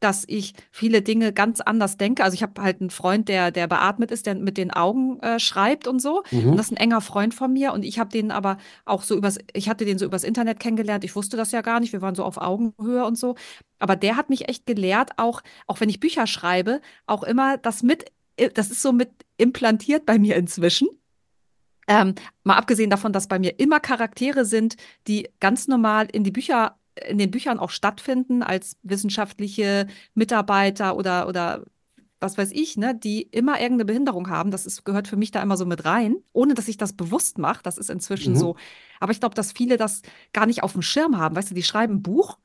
dass ich viele Dinge ganz anders denke. Also ich habe halt einen Freund, der, der beatmet ist, der mit den Augen äh, schreibt und so. Mhm. Und das ist ein enger Freund von mir. Und ich habe den aber auch so übers, ich hatte den so übers Internet kennengelernt. Ich wusste das ja gar nicht. Wir waren so auf Augenhöhe und so. Aber der hat mich echt gelehrt, auch, auch wenn ich Bücher schreibe, auch immer das mit, äh, das ist so mit implantiert bei mir inzwischen. Ähm, mal abgesehen davon, dass bei mir immer Charaktere sind, die ganz normal in die Bücher, in den Büchern auch stattfinden, als wissenschaftliche Mitarbeiter oder, oder was weiß ich, ne, die immer irgendeine Behinderung haben. Das ist, gehört für mich da immer so mit rein, ohne dass ich das bewusst mache. Das ist inzwischen Mhm. so. Aber ich glaube, dass viele das gar nicht auf dem Schirm haben. Weißt du, die schreiben ein Buch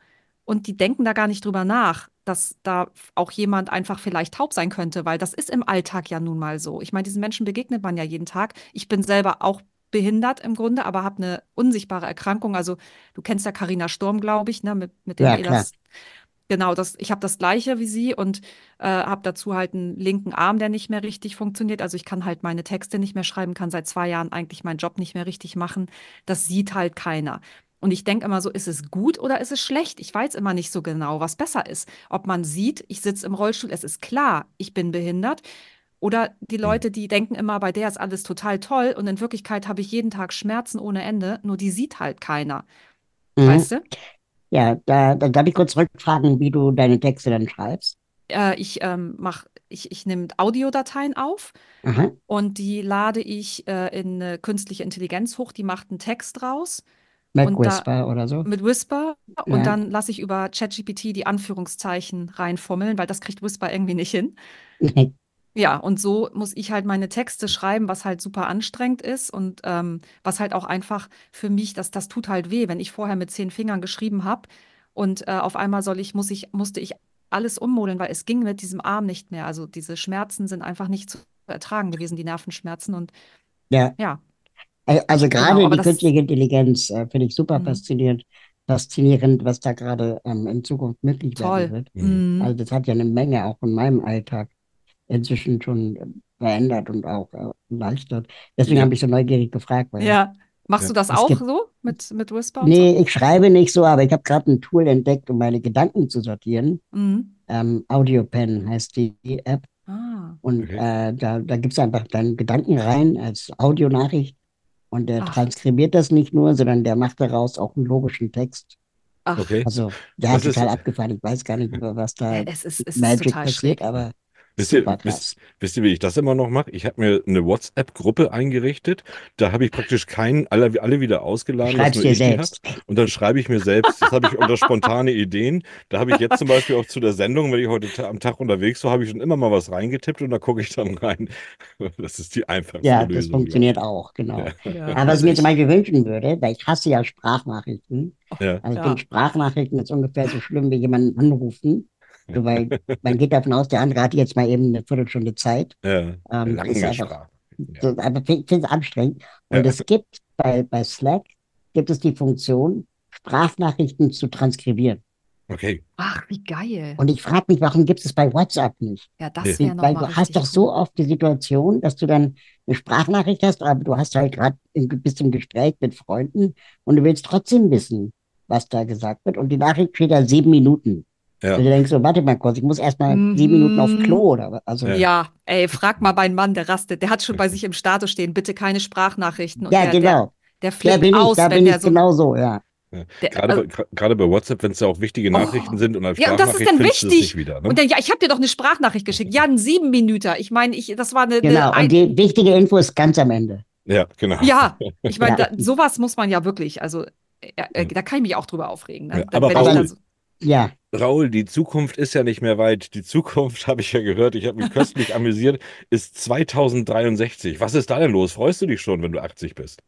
und die denken da gar nicht drüber nach, dass da auch jemand einfach vielleicht taub sein könnte, weil das ist im Alltag ja nun mal so. Ich meine, diesen Menschen begegnet man ja jeden Tag. Ich bin selber auch behindert im Grunde, aber habe eine unsichtbare Erkrankung. Also du kennst ja Carina Sturm, glaube ich, ne, mit, mit dem Ja, ihr klar. das Genau, das, ich habe das gleiche wie sie und äh, habe dazu halt einen linken Arm, der nicht mehr richtig funktioniert. Also ich kann halt meine Texte nicht mehr schreiben, kann seit zwei Jahren eigentlich meinen Job nicht mehr richtig machen. Das sieht halt keiner. Und ich denke immer so, ist es gut oder ist es schlecht? Ich weiß immer nicht so genau, was besser ist. Ob man sieht, ich sitze im Rollstuhl, es ist klar, ich bin behindert. Oder die Leute, die denken immer, bei der ist alles total toll und in Wirklichkeit habe ich jeden Tag Schmerzen ohne Ende, nur die sieht halt keiner. Mhm. Weißt du? Ja, da, da darf ich kurz rückfragen, wie du deine Texte dann schreibst. Äh, ich ähm, mach, ich, ich nehme Audiodateien auf Aha. und die lade ich äh, in eine künstliche Intelligenz hoch, die macht einen Text raus Mac Und da- Whisper oder so. mit Whisper Ja. und dann lasse ich über ChatGPT die Anführungszeichen reinfummeln, weil das kriegt Whisper irgendwie nicht hin. Ja, und so muss ich halt meine Texte schreiben, was halt super anstrengend ist und ähm, was halt auch einfach für mich, das, das tut halt weh, wenn ich vorher mit zehn Fingern geschrieben habe und äh, auf einmal soll ich, muss ich, musste ich alles ummodeln, weil es ging mit diesem Arm nicht mehr. Also diese Schmerzen sind einfach nicht zu ertragen gewesen, die Nervenschmerzen und Ja, ja, also gerade Genau, die das- künstliche Intelligenz äh, finde ich super Mhm. faszinierend, faszinierend, was da gerade ähm, in Zukunft möglich werden toll. wird. Mhm. Also das hat ja eine Menge auch in meinem Alltag inzwischen schon äh, verändert und auch äh, erleichtert. Deswegen Ja. habe ich so neugierig gefragt, weil Ja. Machst du das auch gibt- so mit, mit Whisper nee, ich schreibe nicht so, aber ich habe gerade ein Tool entdeckt, um meine Gedanken zu sortieren. so? Mhm. Ähm, AudioPen heißt die App. Ah. Und Okay. äh, da, da gibst du einfach deinen Gedanken rein als Audionachricht. Und der Ach. transkribiert das nicht nur, sondern der macht daraus auch einen logischen Text. Ach, Okay. Also, der Das hat ist- total abgefahren. Ich weiß gar nicht, über was da es ist, es ist Magic total passiert, schräg. aber Wisst ihr, wisst, wisst ihr, wie ich das immer noch mache? Ich habe mir eine WhatsApp-Gruppe eingerichtet. Da habe ich praktisch keinen, alle, alle wieder ausgeladen, Schreib's nur dir selbst. Und dann schreibe ich mir selbst, das habe ich unter spontane Ideen. Da habe ich jetzt zum Beispiel auch zu der Sendung, wenn ich heute ta am Tag unterwegs war, habe ich schon immer mal was reingetippt und da gucke ich dann rein. Das ist die einfachste Ja, das Lösung. funktioniert auch, genau. Ja. Ja, Aber was also ich mir ich- zum Beispiel wünschen würde, weil ich hasse ja Sprachnachrichten. Ja. Also ich Ja. finde Sprachnachrichten ist ungefähr so schlimm wie jemanden anrufen. So, weil man geht davon aus, der andere hat jetzt mal eben eine Viertelstunde Zeit. Ja. Ähm, Lange ist einfach-. Ja. So, aber ich finde es anstrengend. Und Ja. es gibt bei, bei Slack gibt es die Funktion, Sprachnachrichten zu transkribieren. Okay. Ach, wie geil. Und ich frage mich, warum gibt es bei WhatsApp nicht? Ja, das wäre Weil nochmal du hast doch so oft die Situation, dass du dann eine Sprachnachricht hast, aber du hast halt gerade bist im Gespräch mit Freunden und du willst trotzdem wissen, was da gesagt wird. Und die Nachricht steht da sieben Minuten. Ja. Und du denkst so, warte mal kurz, ich muss erst mal Mhm. sieben Minuten auf Klo oder was. Also, Ja. Ja, ey, frag mal meinen Mann, der rastet. Der hat schon bei sich im Status stehen, bitte keine Sprachnachrichten. Und ja, der, der, genau. der Da flippt ich, aus, da wenn bin der ich so. genau so, ja. Ja. Der, Gerade, also, bei, gerade bei WhatsApp, wenn es ja auch wichtige Nachrichten Oh. sind und als Ja, und das ist Sprachnachricht dann wichtig. nicht wieder. Ne? und dann, ja, ich habe dir doch eine Sprachnachricht geschickt. Ja, ein sieben Minuten. Ich meine, ich, das war eine, eine Genau. ein, Und die wichtige Info ist ganz am Ende. ja, genau. Ja, ich meine, Ja. sowas muss man ja wirklich, also äh, äh, da kann ich mich auch drüber aufregen. Ne? Ja, aber wenn ich Paul- so, Ja, Raul, die Zukunft ist ja nicht mehr weit. Die Zukunft, habe ich ja gehört, ich habe mich köstlich amüsiert, ist 2063. Was ist da denn los? Freust du dich schon, wenn du 80 bist?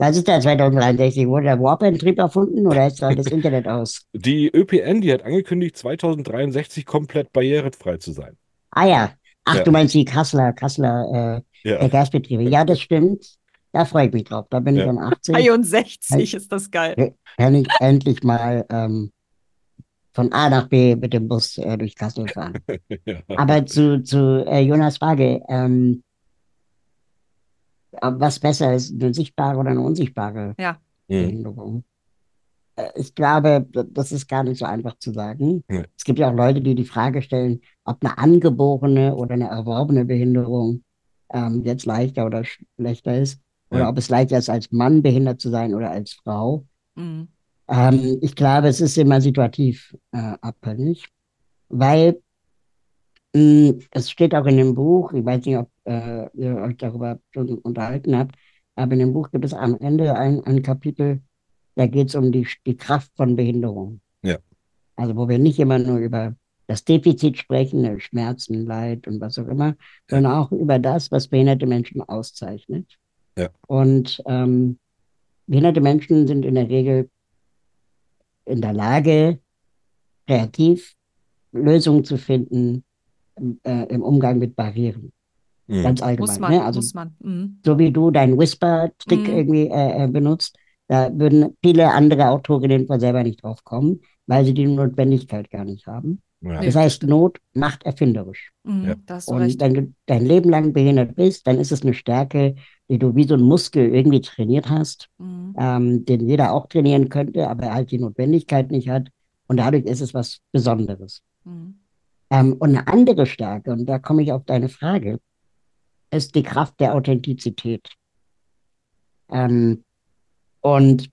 was ist da 2063? Wurde der Warp-Antrieb erfunden oder ist da das Internet aus? Die ÖPN, die hat angekündigt, 2063 komplett barrierefrei zu sein. Ah ja. Ach, Ja. du meinst die Kasseler, Kasseler äh, Ja. äh, Gasbetriebe. Ja, das stimmt. Da freue ich mich drauf. Da bin ich Ja. um 80. 63 ist das geil. kann ich endlich mal ähm, von A nach B mit dem Bus äh, durch Kassel fahren. Ja. Aber zu, zu äh, Jonas Frage, ähm, ob was besser ist, eine sichtbare oder eine unsichtbare Ja. Hm. Behinderung? Äh, Ich glaube, das ist gar nicht so einfach zu sagen. Nee. Es gibt ja auch Leute, die die Frage stellen, ob eine angeborene oder eine erworbene Behinderung ähm, jetzt leichter oder schlechter ist. Oder Ja. ob es leichter ist, als Mann behindert zu sein oder als Frau. Mhm. Ähm, ich glaube, es ist immer situativ äh, abhängig, weil mh, es steht auch in dem Buch, ich weiß nicht, ob äh, ihr euch darüber schon unterhalten habt, aber in dem Buch gibt es am Ende ein, ein Kapitel, da geht es um die, die Kraft von Behinderung. Ja. Also wo wir nicht immer nur über das Defizit sprechen, äh, Schmerzen, Leid und was auch immer, sondern auch über das, was behinderte Menschen auszeichnet. Ja. Und ähm, behinderte Menschen sind in der Regel in der Lage, kreativ Lösungen zu finden äh, im Umgang mit Barrieren. Hm. Ganz allgemein. Muss man, ne? Also muss man. Mhm. so wie du deinen Whisper-Trick Mhm. irgendwie äh, äh, benutzt, da würden viele andere Autorinnen von selber nicht drauf kommen, weil sie die Notwendigkeit gar nicht haben. Ja. Das heißt, Not macht erfinderisch. Mhm. Ja. Und wenn du dein Leben lang behindert bist, dann ist es eine Stärke, die du wie so ein Muskel irgendwie trainiert hast, Mhm. ähm, den jeder auch trainieren könnte, aber halt die Notwendigkeit nicht hat. Und dadurch ist es was Besonderes. Mhm. Ähm, und eine andere Stärke, und da komme ich auf deine Frage, ist die Kraft der Authentizität. Ähm, und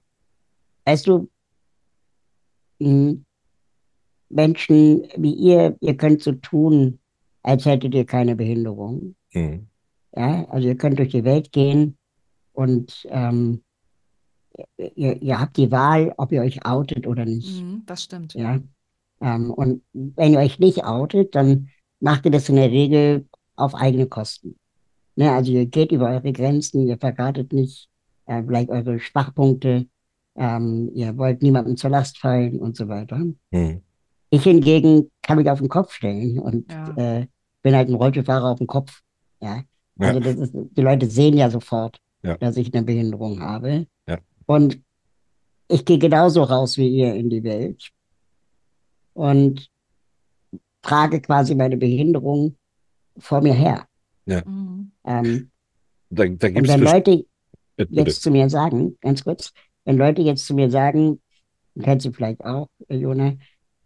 weißt du, mh, Menschen wie ihr, ihr könnt so tun, als hättet ihr keine Behinderung. Hm. Ja, also ihr könnt durch die Welt gehen und ähm, ihr, ihr habt die Wahl, ob ihr euch outet oder nicht. Mhm. Das stimmt. Ja. Ähm, und wenn ihr euch nicht outet, dann macht ihr das in der Regel auf eigene Kosten. Ne, also ihr geht über eure Grenzen, ihr verratet nicht äh, vielleicht eure Schwachpunkte, ähm, ihr wollt niemandem zur Last fallen und so weiter. Hm. Ich hingegen kann mich auf den Kopf stellen und Ja. äh, bin halt ein Rollstuhlfahrer auf dem Kopf. Ja. Ja. Also das ist, die Leute sehen ja sofort, Ja. dass ich eine Behinderung habe. Ja. Und ich gehe genauso raus wie ihr in die Welt und trage quasi meine Behinderung vor mir her. Mhm. Ähm, Da, da und wenn Leute bitte. jetzt zu mir sagen, ganz kurz, wenn Leute jetzt zu mir sagen, du kennst du vielleicht auch, Jona,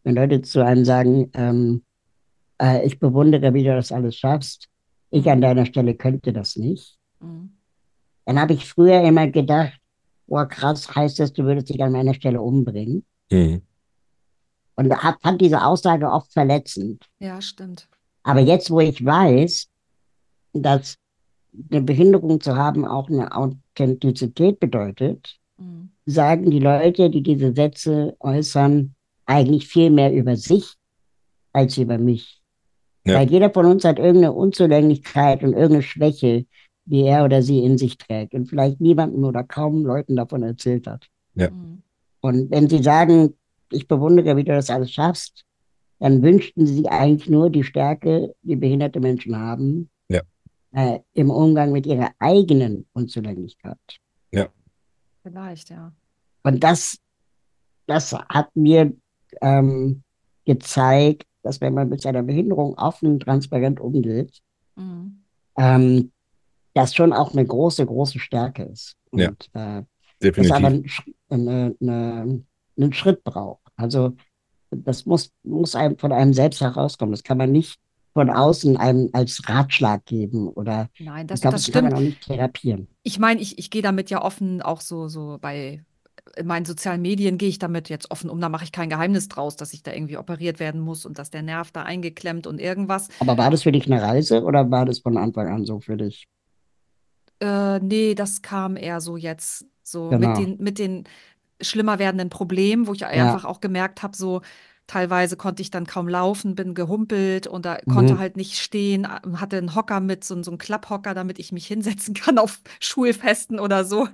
wenn Leute zu einem sagen, ähm, äh, ich bewundere, wie du das alles schaffst, ich an deiner Stelle könnte das nicht, Mhm. dann habe ich früher immer gedacht, boah, krass, heißt das, du würdest dich an meiner Stelle umbringen? Hm. Und hab, fand diese Aussage oft verletzend. Ja, stimmt. Aber jetzt, wo ich weiß, dass eine Behinderung zu haben auch eine Authentizität bedeutet, Mhm. sagen die Leute, die diese Sätze äußern, eigentlich viel mehr über sich als über mich. Ja. Weil jeder von uns hat irgendeine Unzulänglichkeit und irgendeine Schwäche, die er oder sie in sich trägt und vielleicht niemandem oder kaum Leuten davon erzählt hat. Ja. Mhm. Und wenn sie sagen, ich bewundere, wie du das alles schaffst, dann wünschten sie eigentlich nur die Stärke, die behinderte Menschen haben, Ja. äh, im Umgang mit ihrer eigenen Unzulänglichkeit. Vielleicht, ja. Und das, das hat mir ähm, gezeigt, dass wenn man mit seiner Behinderung offen und transparent umgeht, Mhm. ähm, das schon auch eine große, große Stärke ist. Und Ja. äh, das Definitiv. aber einen, Sch- eine, eine, einen Schritt braucht. Also das muss, muss einem von einem selbst herauskommen. Das kann man nicht von außen einem als Ratschlag geben oder Nein, ich das, glaube, das das kann man stimmt. auch nicht therapieren. Ich meine, ich, ich gehe damit ja offen, auch so, so bei in meinen sozialen Medien gehe ich damit jetzt offen um, da mache ich kein Geheimnis draus, dass ich da irgendwie operiert werden muss und dass der Nerv da eingeklemmt und irgendwas. Aber war das für dich eine Reise oder war das von Anfang an so für dich? Äh, nee, das kam eher so jetzt, so mit Genau. den, mit den schlimmer werdenden Problemen, wo ich einfach auch gemerkt habe, so teilweise konnte ich dann kaum laufen, bin gehumpelt und da konnte Mhm. halt nicht stehen, hatte einen Hocker mit, so, so einen Klapphocker, damit ich mich hinsetzen kann auf Schulfesten oder so.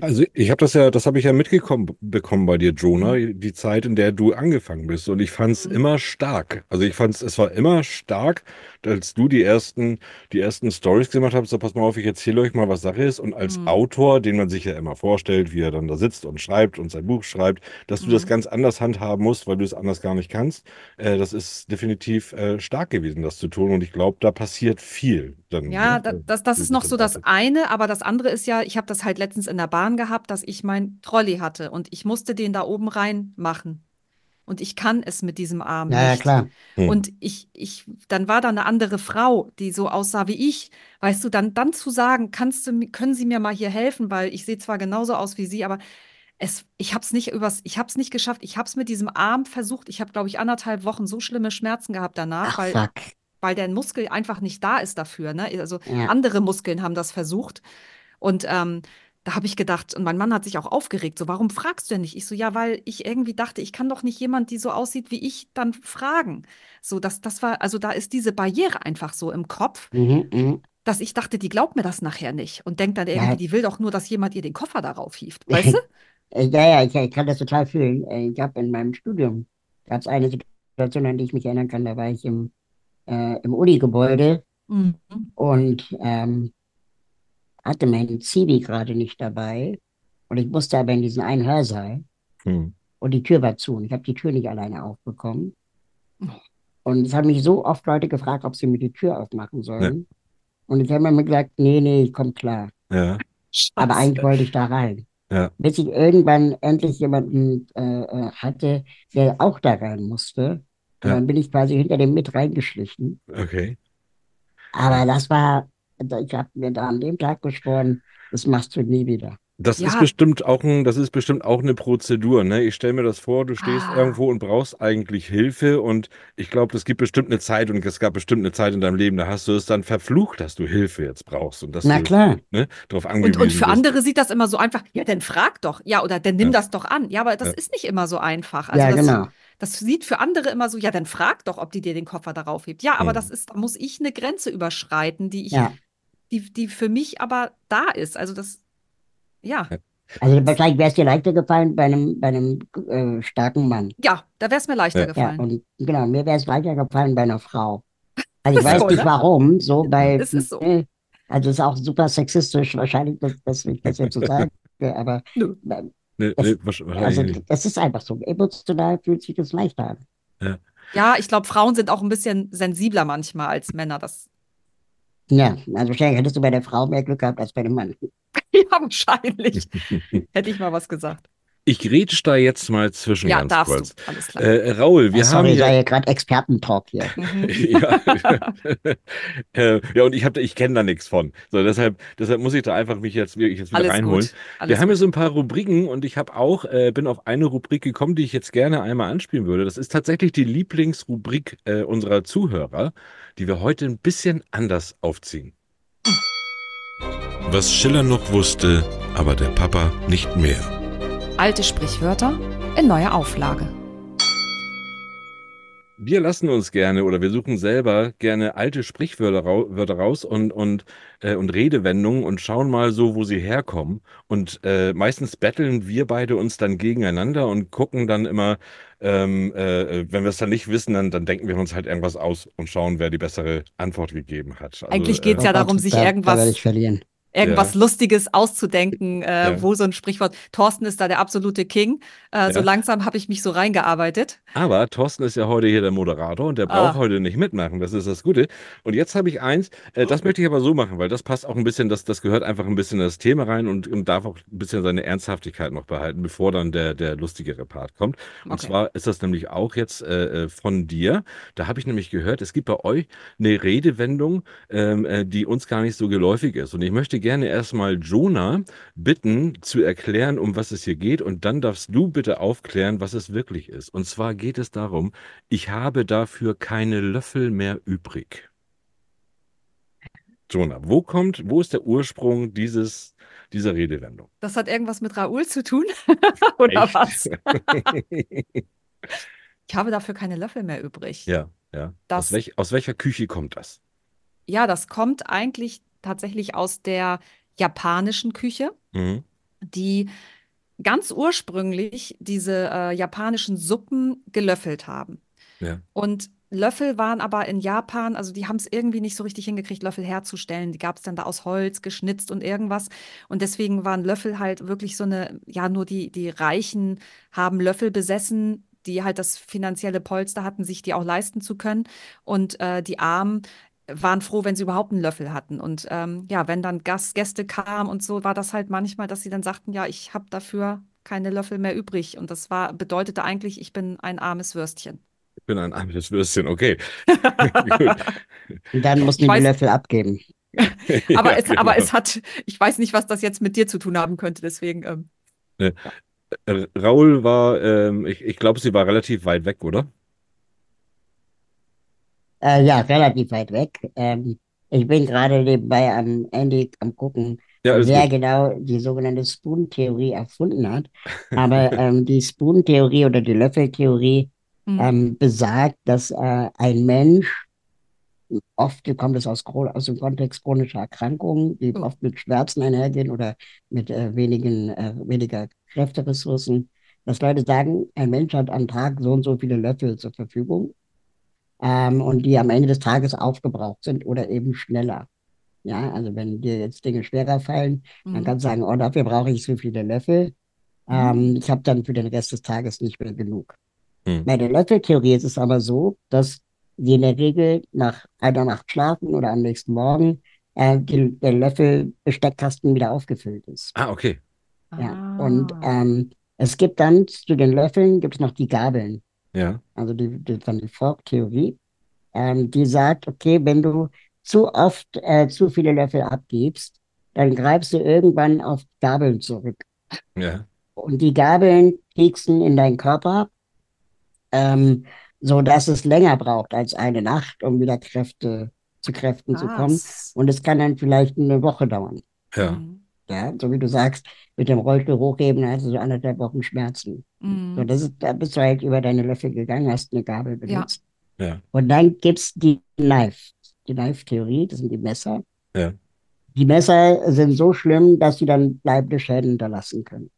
Also ich habe das ja, das habe ich ja mitgekommen bekommen bei dir, Jonah, die Zeit, in der du angefangen bist. Und ich fand es Mhm. immer stark. Also ich fand es, es war immer stark, als du die ersten, die ersten Stories gemacht hast. So, pass mal auf, ich erzähle euch mal, was Sache ist. Und als Mhm. Autor, den man sich ja immer vorstellt, wie er dann da sitzt und schreibt und sein Buch schreibt, dass du das Mhm. ganz anders handhaben musst, weil du es anders gar nicht kannst. Äh, das ist definitiv äh, stark gewesen, das zu tun. Und ich glaube, da passiert viel. Dann, Ja, ne? Äh, das, das ist noch so das eine, aber das andere ist ja, ich habe das halt letztens in der Bahn gehabt, dass ich mein Trolley hatte und ich musste den da oben rein machen. Und ich kann es mit diesem Arm Ja, ja, nicht. klar. Hm. Und ich, ich, dann war da eine andere Frau, die so aussah wie ich. Weißt du, dann, dann zu sagen, kannst du, können Sie mir mal hier helfen, weil ich sehe zwar genauso aus wie Sie, aber es, ich habe es nicht übers, ich habe es nicht geschafft. Ich habe es mit diesem Arm versucht. Ich habe, glaube ich, anderthalb Wochen so schlimme Schmerzen gehabt danach, Ach, weil, fuck. weil der Muskel einfach nicht da ist dafür. Ne? Also Ja. andere Muskeln haben das versucht. Und ähm, da habe ich gedacht, und mein Mann hat sich auch aufgeregt, so, warum fragst du denn nicht? Ich so, ja, weil ich irgendwie dachte, ich kann doch nicht jemand, die so aussieht wie ich, dann fragen. So, das, das war, also da ist diese Barriere einfach so im Kopf, Mhm, mhm. dass ich dachte, die glaubt mir das nachher nicht und denkt dann irgendwie, Ja. die will doch nur, dass jemand ihr den Koffer darauf hieft. Weißt du? Äh, Ja, ja, ich, ich kann das total fühlen. Äh, Ich habe in meinem Studium, gab es eine Situation, an die ich mich erinnern kann, da war ich im, äh, im Uni-Gebäude Mhm. und ähm, hatte meinen Zivi gerade nicht dabei. Und ich musste aber in diesen einen Hörsaal Hm. und die Tür war zu und ich habe die Tür nicht alleine aufbekommen. Und es haben mich so oft Leute gefragt, ob sie mir die Tür aufmachen sollen. Und ich habe immer gesagt, nee, nee, ich komme klar. Ja, Aber eigentlich wollte ich da rein. ja. Bis ich irgendwann endlich jemanden äh, äh, hatte, der auch da rein musste. Und Ja. dann bin ich quasi hinter dem mit reingeschlichen. Okay. Aber das war, ich habe mir da an dem Tag geschworen, das machst du nie wieder. Das ist Ja. bestimmt auch ein, das ist bestimmt auch eine Prozedur, ne? Ich stelle mir das vor, du stehst Ah. irgendwo und brauchst eigentlich Hilfe und ich glaube, es gibt bestimmt eine Zeit und es gab bestimmt eine Zeit in deinem Leben, da hast du es dann verflucht, dass du Hilfe jetzt brauchst und dass Na du klar. ne, darauf Und, angewiesen und für bist. andere sieht das immer so einfach, ja, dann frag doch. Ja, oder dann nimm Ja. das doch an. Ja, aber das Ja. ist nicht immer so einfach. Also Ja, das, genau. das sieht für andere immer so, ja, dann frag doch, ob die dir den Koffer darauf hebt. Ja, aber das ist, da muss ich eine Grenze überschreiten, die ich, Ja. Die, die für mich aber da ist. Also das, ja, Also wahrscheinlich wäre es dir leichter gefallen bei einem, bei einem äh, starken Mann. ja, da wäre es mir leichter Ja. Ja, gefallen. und genau, mir wäre es leichter gefallen bei einer Frau. Also ich So, weiß nicht ne? warum, so, weil, Es ist so. äh, also es ist auch super sexistisch wahrscheinlich, dass, dass ich das jetzt so sage, aber Nö. äh, Ne, Das- ne, wahrsch- wahrscheinlich also das ist einfach so. Emotional fühlt sich das leichter an. Ja, ich glaube, Frauen sind auch ein bisschen sensibler manchmal als Männer. Das, Ja, also wahrscheinlich hättest du bei der Frau mehr Glück gehabt als bei dem Mann. ja, wahrscheinlich. Hätte ich mal was gesagt. Ich grätsch da jetzt mal zwischen Ja, ganz darfst kurz. du. Alles klar. Äh, Raul, wir Ah, haben sorry, sei ja gerade Expertentalk hier. Mhm. ja, äh, ja, und ich habe, ich kenne da nichts von. So, deshalb, deshalb muss ich da einfach mich jetzt, wirklich jetzt wieder Alles reinholen. gut. Wir haben gut. hier so ein paar Rubriken und ich habe auch, äh, bin auf eine Rubrik gekommen, die ich jetzt gerne einmal anspielen würde. Das ist tatsächlich die Lieblingsrubrik äh, unserer Zuhörer, die wir heute ein bisschen anders aufziehen. Was Schiller noch wusste, aber der Papa nicht mehr. Alte Sprichwörter in neuer Auflage. Wir lassen uns gerne oder wir suchen selber gerne alte Sprichwörter rau Wörter raus und, und, äh, und Redewendungen und schauen mal so, wo sie herkommen. Und äh, meistens betteln wir beide uns dann gegeneinander und gucken dann immer, ähm, äh, wenn wir es dann nicht wissen, dann, dann denken wir uns halt irgendwas aus und schauen, wer die bessere Antwort gegeben hat. Also, Eigentlich geht's äh, ja darum, sich da, irgendwas- Da werde ich verlieren. Irgendwas Ja. Lustiges auszudenken, äh, Ja. wo so ein Sprichwort. Thorsten ist da der absolute King. Äh, So langsam habe ich mich so reingearbeitet. Aber Thorsten ist ja heute hier der Moderator und der braucht Ah. heute nicht mitmachen. Das ist das Gute. Und jetzt habe ich eins, äh, das möchte ich aber so machen, weil das passt auch ein bisschen, das, das gehört einfach ein bisschen in das Thema rein und, und darf auch ein bisschen seine Ernsthaftigkeit noch behalten, bevor dann der, der lustigere Part kommt. Und Okay. zwar ist das nämlich auch jetzt äh, äh, von dir. Da habe ich nämlich gehört, es gibt bei euch eine Redewendung, ähm, äh, die uns gar nicht so geläufig ist. Und ich möchte gerne erstmal Jonah bitten, zu erklären, um was es hier geht. Und dann darfst du bitte aufklären, was es wirklich ist. Und zwar geht es darum, ich habe dafür keine Löffel mehr übrig. Jonah, wo kommt, wo ist der Ursprung dieses, dieser Redewendung? Das hat irgendwas mit Raoul zu tun? Oder Echt? was? Ich habe dafür keine Löffel mehr übrig. ja, ja. Das- aus, welch, aus welcher Küche kommt das? Ja, das kommt eigentlich tatsächlich aus der japanischen Küche, Mhm. die ganz ursprünglich diese äh, japanischen Suppen gelöffelt haben. Ja. Und Löffel waren aber in Japan, also die haben es irgendwie nicht so richtig hingekriegt, Löffel herzustellen. Die gab es dann da aus Holz geschnitzt und irgendwas. Und deswegen waren Löffel halt wirklich so eine, ja, nur die, die Reichen haben Löffel besessen, die halt das finanzielle Polster hatten, sich die auch leisten zu können. Und äh, die Armen waren froh, wenn sie überhaupt einen Löffel hatten. Und ähm, ja, wenn dann Gast, Gäste kamen und so, war das halt manchmal, dass sie dann sagten, ja, ich habe dafür keine Löffel mehr übrig. Und das war, bedeutete eigentlich, ich bin ein armes Würstchen. Ich bin ein armes Würstchen, okay. Und dann mussten Ich die weiß- Löffel abgeben. Aber, Ja, es, aber genau. es hat, ich weiß nicht, was das jetzt mit dir zu tun haben könnte, deswegen. Ähm, Äh, Raul war, ähm, ich, ich glaube, sie war relativ weit weg, oder? Äh, ja, relativ weit weg. Ähm, ich bin gerade nebenbei am Handy am gucken, Ja, wer gut. genau die sogenannte Spoon-Theorie erfunden hat. Aber ähm, die Spoon-Theorie oder die Löffeltheorie hm. ähm, besagt, dass äh, ein Mensch, oft kommt es aus, aus dem Kontext chronischer Erkrankungen, die Oh. oft mit Schmerzen einhergehen oder mit äh, wenigen, äh, weniger Kräfteressourcen, dass Leute sagen, ein Mensch hat am Tag so und so viele Löffel zur Verfügung ähm, und die am Ende des Tages aufgebraucht sind oder eben schneller. Ja, also wenn dir jetzt Dinge schwerer fallen, dann Mhm. kannst du sagen, oh, dafür brauche ich so viele Löffel. Ähm, ich habe dann für den Rest des Tages nicht mehr genug. Hm. Bei der Löffeltheorie ist es aber so, dass die in der Regel nach einer Nacht schlafen oder am nächsten Morgen äh, die, der Löffel-Besteckkasten wieder aufgefüllt ist. Ah, okay. Ja. Und Ah. ähm, es gibt dann zu den Löffeln gibt es noch die Gabeln. Ja. Also die, die, dann die Fork-Theorie, ähm, die sagt, okay, wenn du zu oft äh, zu viele Löffel abgibst, dann greifst du irgendwann auf Gabeln zurück. Ja. Und die Gabeln pieksen in deinen Körper, ähm, so dass es länger braucht als eine Nacht, um wieder Kräfte zu Kräften zu kommen. Krass. Und es kann dann vielleicht eine Woche dauern. Ja. Mhm. Ja, so wie du sagst, mit dem Rollstuhl hochheben, hast du so anderthalb Wochen Schmerzen. So, Mhm. das ist, da bist du halt über deine Löffel gegangen, hast eine Gabel Ja. benutzt. Ja. Und dann gibt's die Knife, die Knife-Theorie, das sind die Messer. Ja. Die Messer sind so schlimm, dass sie dann bleibende Schäden hinterlassen können.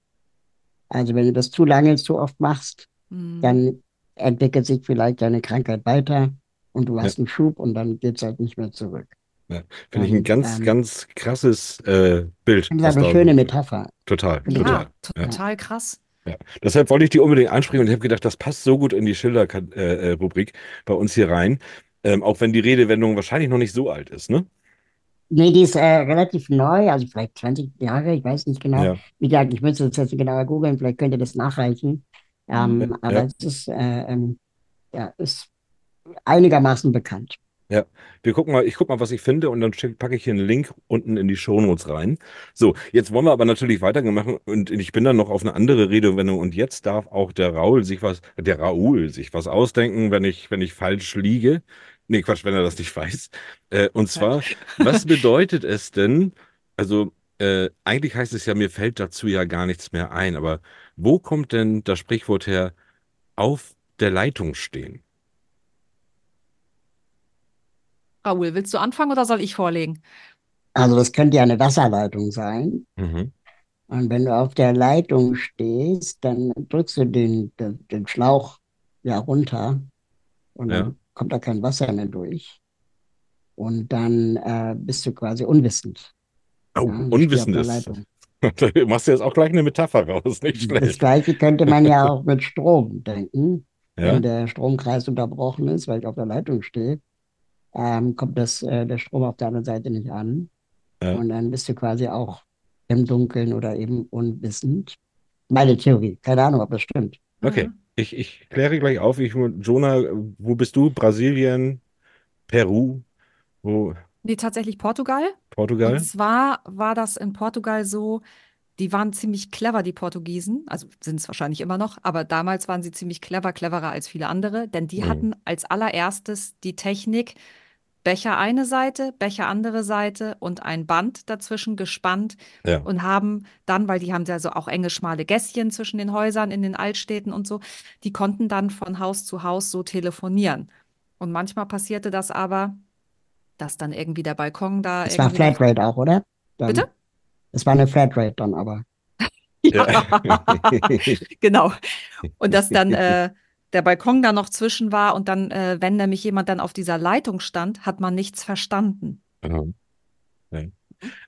Also wenn du das zu lange, zu oft machst, Mhm. dann entwickelt sich vielleicht deine Krankheit weiter und du Ja. hast einen Schub und dann geht's halt nicht mehr zurück. Ja. Finde ich ein ganz, ähm, ganz krasses äh, Bild. Das ist was eine schöne Metapher. Total, Finde ich total. Ja, total krass. Ja. Deshalb wollte ich die unbedingt ansprechen und ich habe gedacht, das passt so gut in die Schilder-Rubrik bei uns hier rein. Ähm, auch wenn die Redewendung wahrscheinlich noch nicht so alt ist, ne? Nee, die ist äh, relativ neu, also vielleicht 20 Jahre, ich weiß nicht genau. Ja. Wie gesagt, ich müsste das jetzt genauer googeln, vielleicht könnt ihr das nachreichen. Ähm, Mhm. aber Ja. es ist, äh, ähm, ja, ist einigermaßen bekannt. Ja, wir gucken mal, ich guck mal, was ich finde und dann packe ich hier einen Link unten in die Shownotes rein. So, jetzt wollen wir aber natürlich weitermachen und ich bin dann noch auf eine andere Redewendung und jetzt darf auch der Raul sich was, der Raul sich was ausdenken, wenn ich, wenn ich falsch liege. Nee, Quatsch, wenn er das nicht weiß. Äh, und zwar, was bedeutet es denn, also äh, eigentlich heißt es ja, mir fällt dazu ja gar nichts mehr ein, aber wo kommt denn das Sprichwort her, auf der Leitung stehen? Raoul, willst du anfangen oder soll ich vorlegen? Also das könnte ja eine Wasserleitung sein. Mhm. Und wenn du auf der Leitung stehst, dann drückst du den, den, den Schlauch ja runter und dann Ja. kommt da kein Wasser mehr durch. Und dann äh, bist du quasi unwissend. Oh, Ja, du unwissend ist. Da machst du jetzt auch gleich eine Metapher raus, nicht Das schlecht. Gleiche könnte man ja auch mit Strom denken. Ja, Wenn der Stromkreis unterbrochen ist, weil ich auf der Leitung stehe, ähm, kommt das, äh, der Strom auf der anderen Seite nicht an. Ja. Und dann bist du quasi auch im Dunkeln oder eben unwissend. Meine Theorie. Keine Ahnung, ob das stimmt. okay. Ich, ich kläre gleich auf. Ich, Jonah, wo bist du? Brasilien, Peru, wo? Nee, tatsächlich Portugal. Portugal? Und zwar war das in Portugal so, die waren ziemlich clever, die Portugiesen. Also sind es wahrscheinlich immer noch, aber damals waren sie ziemlich clever, cleverer als viele andere, denn die Mhm. hatten als allererstes die Technik, Becher eine Seite, Becher andere Seite und ein Band dazwischen gespannt Ja. und haben dann, weil die haben ja so auch enge, schmale Gässchen zwischen den Häusern in den Altstädten und so, die konnten dann von Haus zu Haus so telefonieren. Und manchmal passierte das aber, dass dann irgendwie der Balkon da Es war Flatrate auch, oder? Dann, Bitte? Es war eine Flatrate dann aber. Ja, genau. Und dass dann äh, der Balkon da noch zwischen war und dann, äh, wenn nämlich jemand dann auf dieser Leitung stand, hat man nichts verstanden.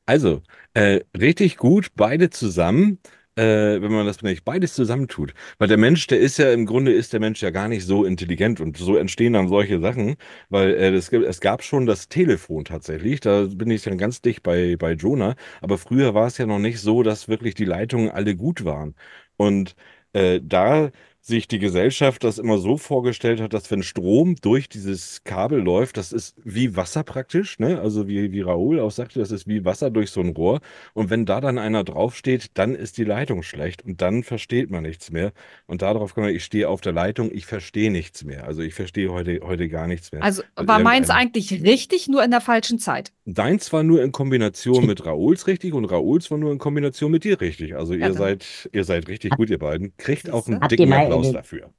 Also, äh, richtig gut, beide zusammen. Äh, wenn man das nicht beides zusammentut. Weil der Mensch, der ist ja im Grunde ist der Mensch ja gar nicht so intelligent und so entstehen dann solche Sachen, weil äh, es, gibt- es gab schon das Telefon tatsächlich. Da bin ich dann ganz dicht bei, bei Jonah. Aber früher war es ja noch nicht so, dass wirklich die Leitungen alle gut waren. Und äh, da sich die Gesellschaft das immer so vorgestellt hat, dass wenn Strom durch dieses Kabel läuft, das ist wie Wasser praktisch, ne? Also wie, wie Raoul auch sagte, das ist wie Wasser durch so ein Rohr. Und wenn da dann einer draufsteht, dann ist die Leitung schlecht und dann versteht man nichts mehr. Und darauf kann man, ich stehe auf der Leitung, ich verstehe nichts mehr. Also ich verstehe heute, heute gar nichts mehr. Also Weil war meins irgendein- eigentlich richtig, nur in der falschen Zeit. Deins war nur in Kombination mit Raouls richtig und Raouls war nur in Kombination mit dir richtig. Also Ja, ihr dann- seid, ihr seid richtig gut, ihr beiden. Kriegt auch einen dicken Applaus den- dafür.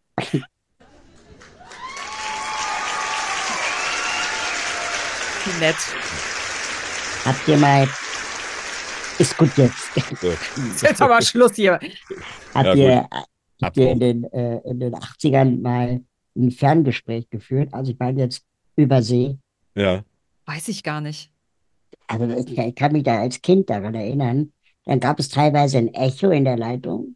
Wie nett. Habt ihr mal, ist gut jetzt, So. Jetzt aber Schluss hier. habt Ja, ihr, habt ihr in den, äh, in den 80ern mal ein Ferngespräch geführt? Also ich meine jetzt über See. Ja, Weiß ich gar nicht. Also ich, ich kann mich da als Kind daran erinnern. Dann gab es teilweise ein Echo in der Leitung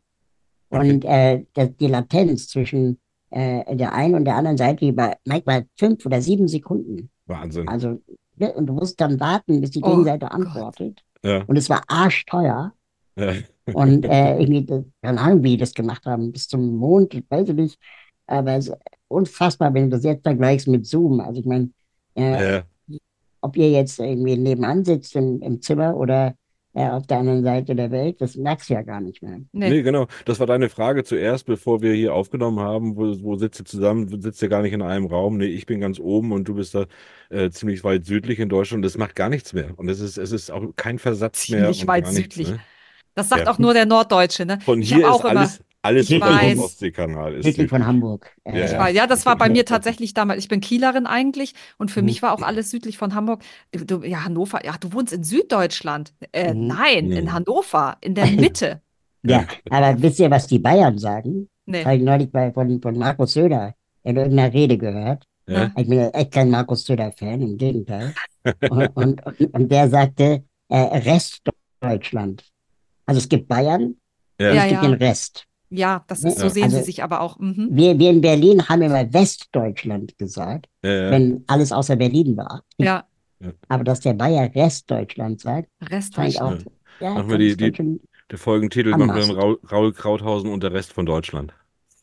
und äh, die Latenz zwischen äh, der einen und der anderen Seite die war manchmal fünf oder sieben Sekunden. Wahnsinn. Also ne, und du musst dann warten, bis die Oh Gegenseite antwortet. Ja, Und es war arschteuer. ja. Und äh, irgendwie, keine Ahnung, wie die das gemacht haben, bis zum Mond, ich weiß ich nicht. Aber es ist unfassbar, wenn du das jetzt vergleichst mit Zoom. Also ich meine, äh, Ja, ob ihr jetzt irgendwie nebenan sitzt im, im Zimmer oder äh, auf der anderen Seite der Welt, das merkst du ja gar nicht mehr. Nee. Nee, genau. Das war deine Frage zuerst, bevor wir hier aufgenommen haben. Wo, wo sitzt ihr zusammen? Sitzt ihr gar nicht in einem Raum? Nee, ich bin ganz oben und du bist da äh, ziemlich weit südlich in Deutschland. Das macht gar nichts mehr. Und es ist, es ist auch kein Versatz mehr Ziemlich weit gar nichts, südlich. ne? Das sagt Ja. auch nur der Norddeutsche, ne? Von Ich hier ist auch immer- alles, alles Ich dem weiß. Ostseekanal ist Südlich von Hamburg. Ja, ja. ja, das war bei mir tatsächlich damals. Ich bin Kielerin eigentlich und für Mhm. mich war auch alles südlich von Hamburg. Du, ja, Hannover. Ja, du wohnst in Süddeutschland. Äh, Mhm. nein, in Hannover, in der Mitte. Ja, aber wisst ihr, was die Bayern sagen? Nee. Habe ich neulich bei, von, von Markus Söder in irgendeiner Rede gehört. Ja? Ich bin ja echt kein Markus Söder-Fan, im Gegenteil. Und, und, und, und der sagte, äh, Restdeutschland. Also es gibt Bayern und Ja. Ja, es gibt ja. den Rest. Ja, das ist, so Ja. sehen Also- sie sich aber auch. Mhm. Wir, wir in Berlin haben immer Westdeutschland gesagt, Ja, ja. wenn alles außer Berlin war. Ja, Aber dass der Bayer Restdeutschland sagt, fand ich auch. Restdeutschland. Ja, Machen wir die- die- Der Folgentitel machen wir. Raul, Raul Krauthausen und der Rest von Deutschland.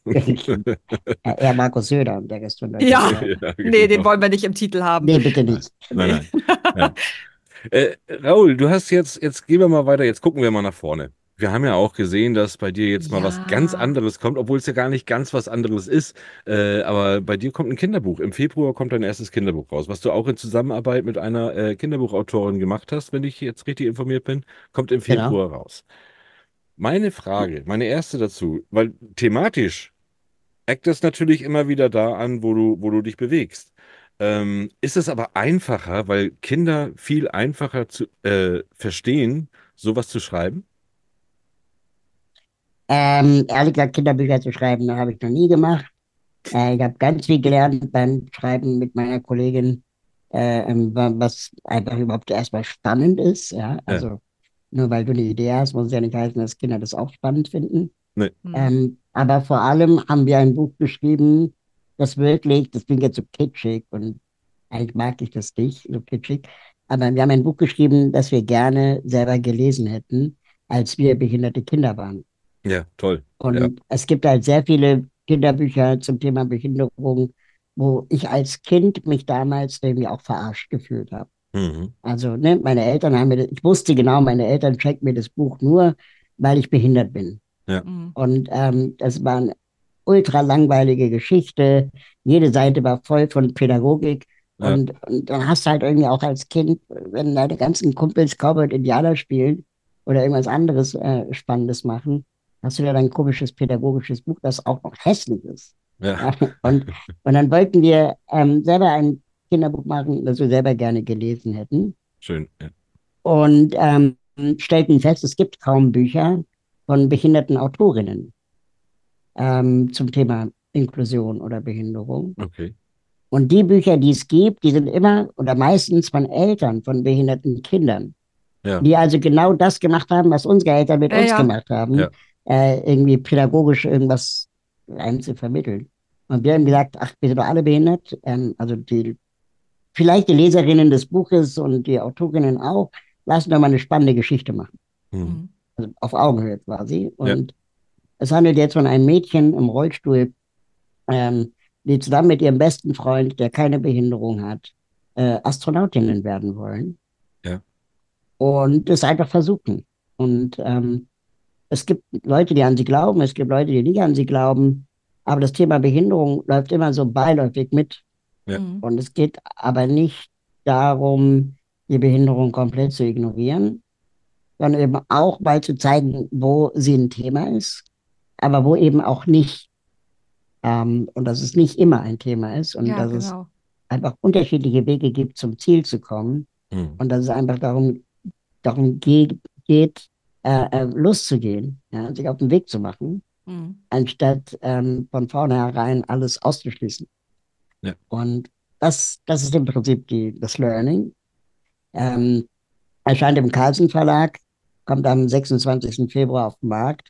Ja, eher Markus Söder und der Rest von Deutschland. Ja. Ja, Nee, den genau. wollen wir nicht im Titel haben. Nee, bitte nicht. Nein, nein. Ja. Äh, Raul, du hast jetzt, jetzt gehen wir mal weiter, jetzt gucken wir mal nach vorne. Wir haben ja auch gesehen, dass bei dir jetzt mal was Ja. ganz anderes kommt, obwohl es ja gar nicht ganz was anderes ist. Äh, aber bei dir kommt ein Kinderbuch. Im Februar kommt dein erstes Kinderbuch raus, was du auch in Zusammenarbeit mit einer äh, Kinderbuchautorin gemacht hast, wenn ich jetzt richtig informiert bin, kommt im Genau. Februar raus. Meine Frage, meine erste dazu, weil thematisch eckt es natürlich immer wieder da an, wo du, wo du dich bewegst. Ähm, ist es aber einfacher, weil Kinder viel einfacher zu äh, verstehen, sowas zu schreiben? Ähm, ehrlich gesagt, Kinderbücher zu schreiben, habe ich noch nie gemacht. Äh, ich habe ganz viel gelernt beim Schreiben mit meiner Kollegin, äh, ähm, wa- was einfach überhaupt erstmal spannend ist. Ja, also nur weil du eine Idee hast, muss es ja nicht heißen, dass Kinder das auch spannend finden. Mhm. Ähm, aber vor allem haben wir ein Buch geschrieben, das wirklich, das klingt jetzt so kitschig und eigentlich mag ich das nicht, so kitschig, aber wir haben ein Buch geschrieben, das wir gerne selber gelesen hätten, als wir behinderte Kinder waren. Ja, toll. Und Ja. es gibt halt sehr viele Kinderbücher zum Thema Behinderung, wo ich als Kind mich damals irgendwie auch verarscht gefühlt habe. Mhm. Also, ne, meine Eltern haben mir, das- ich wusste genau, meine Eltern schenken mir das Buch nur, weil ich behindert bin. Mhm. Und ähm, das war eine ultra langweilige Geschichte. Jede Seite war voll von Pädagogik. Ja. Und, und dann hast du halt irgendwie auch als Kind, wenn deine ganzen Kumpels Cowboy und Indianer spielen oder irgendwas anderes äh, Spannendes machen, hast du da dein komisches pädagogisches Buch, das auch noch hässlich ist. Ja. Und, und dann wollten wir ähm, selber ein Kinderbuch machen, das wir selber gerne gelesen hätten. Schön. Ja. Und ähm, stellten fest, es gibt kaum Bücher von behinderten Autorinnen ähm, zum Thema Inklusion oder Behinderung. Okay. Und die Bücher, die es gibt, die sind immer oder meistens von Eltern von behinderten Kindern. Ja. die also genau das gemacht haben, was unsere Eltern mit Ja, uns ja. gemacht haben, Ja. Äh, irgendwie pädagogisch irgendwas einem zu vermitteln. Und wir haben gesagt, ach, wir sind doch alle behindert. Ähm, also die, vielleicht die Leserinnen des Buches und die Autorinnen auch, lassen doch mal eine spannende Geschichte machen. Hm. Mhm. Also auf Augenhöhe quasi. Ja. Und es handelt jetzt von einem Mädchen im Rollstuhl, ähm, die zusammen mit ihrem besten Freund, der keine Behinderung hat, äh, Astronautinnen werden wollen. Ja. Und es einfach versuchen. Und ähm, es gibt Leute, die an sie glauben, es gibt Leute, die nicht an sie glauben. Aber das Thema Behinderung läuft immer so beiläufig mit. Ja. Mhm. Und es geht aber nicht darum, die Behinderung komplett zu ignorieren, sondern eben auch mal zu zeigen, wo sie ein Thema ist, aber wo eben auch nicht. Ähm, und dass es nicht immer ein Thema ist und Ja, dass es genau. einfach unterschiedliche Wege gibt, zum Ziel zu kommen Hm. und dass es einfach darum, darum geht, geht äh, äh, loszugehen, ja, sich auf den Weg zu machen Mhm. anstatt ähm, von vornherein alles auszuschließen. Ja. Und das, das ist im Prinzip die, das Learning. Ähm, erscheint im Carlsen Verlag, kommt am 26. Februar auf den Markt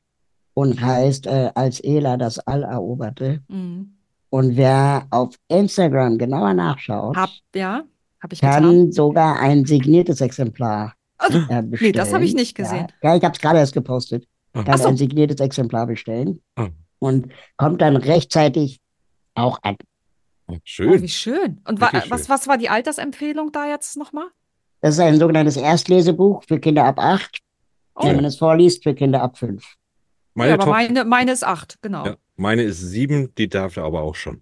und heißt äh, Als Ela das All eroberte. Mhm. Und wer auf Instagram genauer nachschaut, Hab, ja, habe ich getan. kann sogar ein signiertes Exemplar äh, bestellen. Nee, das habe ich nicht gesehen. Ja, ja ich habe es gerade erst gepostet. Ah. Kann Ach so. ein signiertes Exemplar bestellen Ah. und kommt dann rechtzeitig auch an. Oh, Oh, schön. wie schön. Und wa Wirklich was, schön. was war die Altersempfehlung da jetzt nochmal? Das ist ein sogenanntes Erstlesebuch für Kinder ab acht. Oh, Wenn man es vorliest, für Kinder ab fünf. Meine, ja, aber meine, meine ist acht, genau. ja, meine ist sieben, die darf aber auch schon.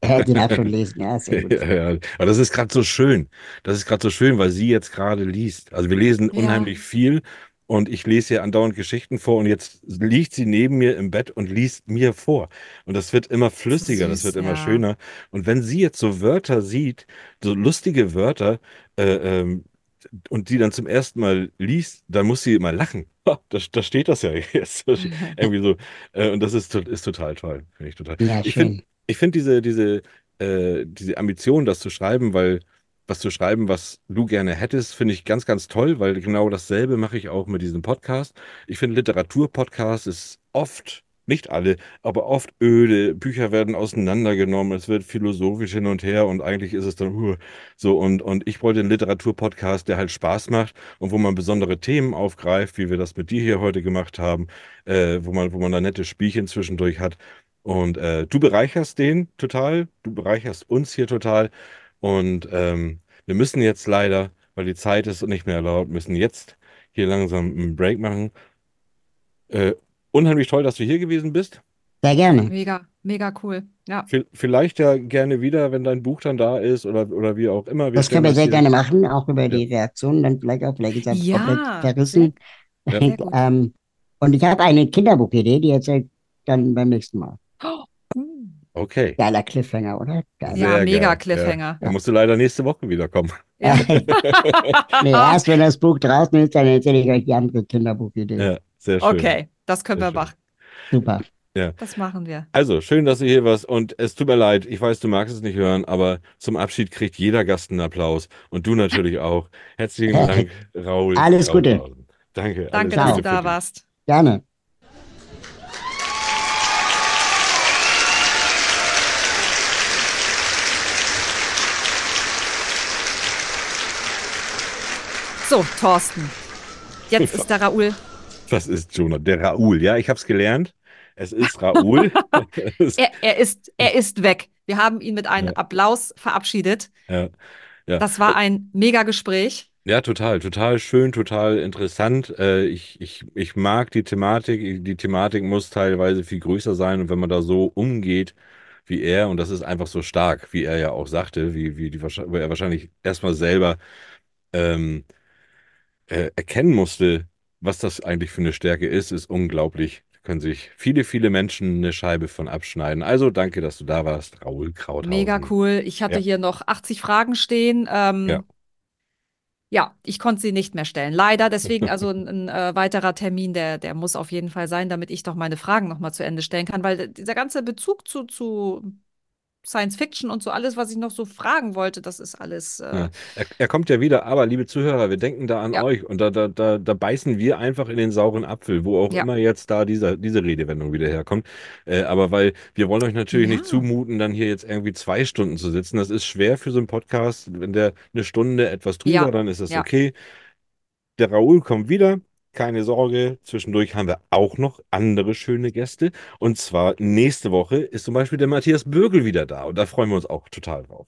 Äh, die darf schon lesen, ja, sehr gut. Ja, ja. Aber das ist gerade so schön. Das ist gerade so schön, weil sie jetzt gerade liest. Also wir lesen Ja. unheimlich viel und ich lese ihr andauernd Geschichten vor und jetzt liegt sie neben mir im Bett und liest mir vor. Und das wird immer flüssiger, das Süß, wird immer ja. schöner. Und wenn sie jetzt so Wörter sieht, so lustige Wörter, äh, ähm, und die dann zum ersten Mal liest, dann muss sie immer lachen. Ha, Da, da steht das ja jetzt. Irgendwie so. Äh, und das ist, ist total toll. Finde ich total. Ja, Ich finde schön. Ich finde diese, diese, äh, diese Ambition, das zu schreiben, weil was zu schreiben, was du gerne hättest, finde ich ganz, ganz toll, weil genau dasselbe mache ich auch mit diesem Podcast. Ich finde, Literaturpodcast ist oft, nicht alle, aber oft öde. Bücher werden auseinandergenommen, es wird philosophisch hin und her und eigentlich ist es dann huh, so. Und, und ich wollte einen Literaturpodcast, der halt Spaß macht und wo man besondere Themen aufgreift, wie wir das mit dir hier heute gemacht haben, äh, wo man, wo man da nette Spielchen zwischendurch hat. Und äh, du bereicherst den total, du bereicherst uns hier total. Und ähm, wir müssen jetzt leider, weil die Zeit ist nicht mehr erlaubt, müssen jetzt hier langsam einen Break machen. Äh, unheimlich toll, dass du hier gewesen bist. Sehr gerne. Mega, mega cool. Ja. V- Vielleicht ja gerne wieder, wenn dein Buch dann da ist oder, oder wie auch immer. Wir Das können wir sehr gerne machen, auch über die Reaktionen dann vielleicht auch, vielleicht ist er Ja, komplett verrissen. gut. ähm, und ich habe eine Kinderbuchidee, die erzähle ich dann beim nächsten Mal. Okay. Geiler Cliffhanger, oder? Geil. Ja, Sehr mega geil. Cliffhanger. Da musst du leider nächste Woche wiederkommen. Ja. nee, erst wenn das Buch draußen ist, dann erzähle ich euch die andere Kinderbuchidee. Ja, sehr schön. Okay, das können Sehr wir schön. machen. Super. Das machen wir. Also, schön, dass du hier warst und es tut mir leid, ich weiß, du magst es nicht hören, aber zum Abschied kriegt jeder Gast einen Applaus und du natürlich auch. Herzlichen Dank, Raul. Alles Gute. Danke. Danke, alles dass du da warst. Gerne. So, Thorsten. Jetzt ist der Raoul. Das ist Jonah, der Raoul. Ja, ich habe es gelernt. Es ist Raoul. Er, er, ist, er ist weg. Wir haben ihn mit einem Ja. Applaus verabschiedet. ja, ja. Das war ein mega Gespräch. Ja, total, total schön, total interessant. Äh, ich, ich, ich mag die Thematik. Die Thematik muss teilweise viel größer sein. Und wenn man da so umgeht wie er, und das ist einfach so stark, wie er ja auch sagte, wie, wie, die, wo er wahrscheinlich erstmal selber ähm, äh, erkennen musste, was das eigentlich für eine Stärke ist, ist unglaublich. Da können sich viele, viele Menschen eine Scheibe von abschneiden. Also danke, dass du da warst, Raoul Krauthausen. Mega cool. Ich hatte Ja. hier noch 80 Fragen stehen. Ähm, Ja. ja. ich konnte sie nicht mehr stellen. Leider. Deswegen also ein, ein äh, weiterer Termin, der, der muss auf jeden Fall sein, damit ich doch meine Fragen nochmal zu Ende stellen kann, weil dieser ganze Bezug zu, zu Science Fiction und so alles, was ich noch so fragen wollte, das ist alles. Äh, Ja. Er, er kommt ja wieder, aber liebe Zuhörer, wir denken da an Ja. euch und da, da, da, da beißen wir einfach in den sauren Apfel, wo auch Ja. immer jetzt da dieser, diese Redewendung wieder herkommt. Äh, aber weil wir wollen euch natürlich nicht zumuten, dann hier jetzt irgendwie zwei Stunden zu sitzen. Das ist schwer für so einen Podcast. Wenn der eine Stunde etwas drüber, dann ist das okay. Der Raoul kommt wieder. Keine Sorge, zwischendurch haben wir auch noch andere schöne Gäste. Und zwar nächste Woche ist zum Beispiel der Matthias Bürgel wieder da. Und da freuen wir uns auch total drauf.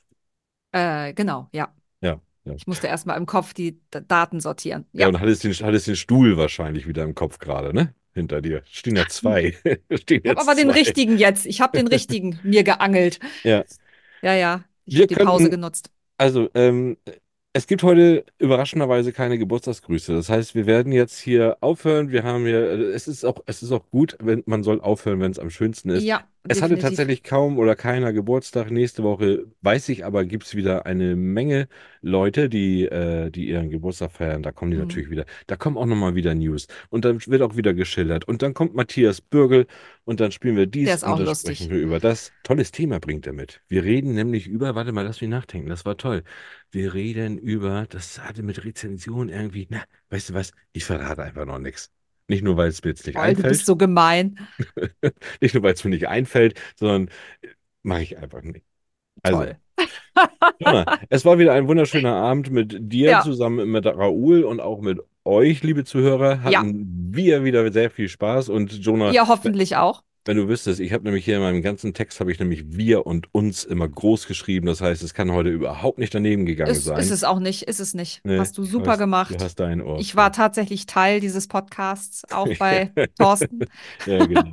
äh, genau, ja. Ja, ja. Ich musste erstmal im Kopf die D Daten sortieren. Ja, Ja. und hattest den, hattest den Stuhl wahrscheinlich wieder im Kopf gerade, ne? Hinter dir. Stehen ja zwei. Stehen Ich habe aber den zwei. richtigen jetzt. Ich habe den richtigen mir geangelt. Ja. Ja, ja. Ich habe die Pause könnten- genutzt. Also, ähm, es gibt heute überraschenderweise keine Geburtstagsgrüße. Das heißt, wir werden jetzt hier aufhören. Wir haben hier, es ist auch, es ist auch gut, wenn man soll aufhören, wenn es am schönsten ist. Ja, Es hatte definitiv. tatsächlich kaum oder keiner Geburtstag. Nächste Woche weiß ich aber, gibt es wieder eine Menge Leute, die, äh, die ihren Geburtstag feiern. Da kommen die Mhm. natürlich wieder. Da kommen auch nochmal wieder News. Und dann wird auch wieder geschildert. Und dann kommt Matthias Bürgel und dann spielen wir dies Der ist und auch dann lustig. sprechen wir über das. Tolles Thema bringt er mit. Wir reden nämlich über, warte mal, lass mich nachdenken, das war toll. Wir reden über, das hatte mit Rezension irgendwie, na, weißt du was, ich verrate einfach noch nichts. Nicht nur, weil es mir jetzt nicht du einfällt. bist so gemein. Nicht nur, weil es mir nicht einfällt, sondern mache ich einfach nicht. Also, Toll. Jona, es war wieder ein wunderschöner Abend mit dir Ja. zusammen mit Raoul und auch mit euch, liebe Zuhörer. Hatten wir wieder sehr viel Spaß und Jonah, Ihr hoffentlich auch. Wenn du wüsstest, ich habe nämlich hier in meinem ganzen Text habe ich nämlich wir und uns immer groß geschrieben. Das heißt, es kann heute überhaupt nicht daneben gegangen Ist, sein. ist es auch nicht, ist es nicht. Nee, Hast du super weiß, gemacht. Du hast deinen Ort. Ich war tatsächlich Teil dieses Podcasts, auch bei Thorsten. Ja, genau.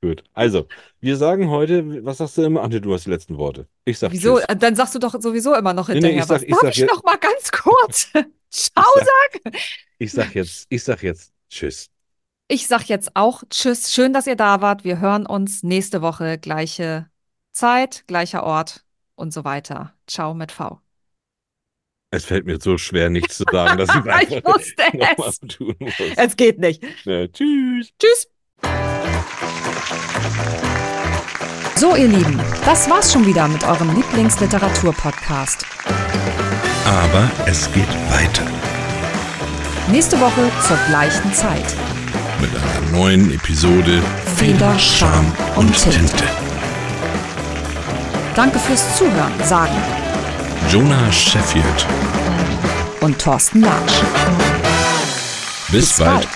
Gut. Also, wir sagen heute, was sagst du immer? Ach nee, du hast die letzten Worte. Ich sag Wieso? Tschüss. Dann sagst du doch sowieso immer noch nee, hinterher ich sag- was. ich Darf sag ich jetzt- noch mal ganz kurz? Ciao sagen? Ich sag jetzt, ich sag jetzt Tschüss. Ich sag jetzt auch Tschüss. Schön, dass ihr da wart. Wir hören uns nächste Woche. Gleiche Zeit, gleicher Ort und so weiter. Ciao mit V. Es fällt mir so schwer, nichts zu sagen, dass ich Ich einfach wusste es. tun muss. Es geht nicht. Ja, tschüss. Tschüss. So, ihr Lieben, das war's schon wieder mit eurem Lieblingsliteratur-Podcast. Aber es geht weiter Nächste Woche zur gleichen Zeit. Mit einer neuen Episode Feder, Charme und Tinte. Tinte. Danke fürs Zuhören, sagen Jonah Sheffield. und Thorsten Latsch. Bis, Bis bald. bald.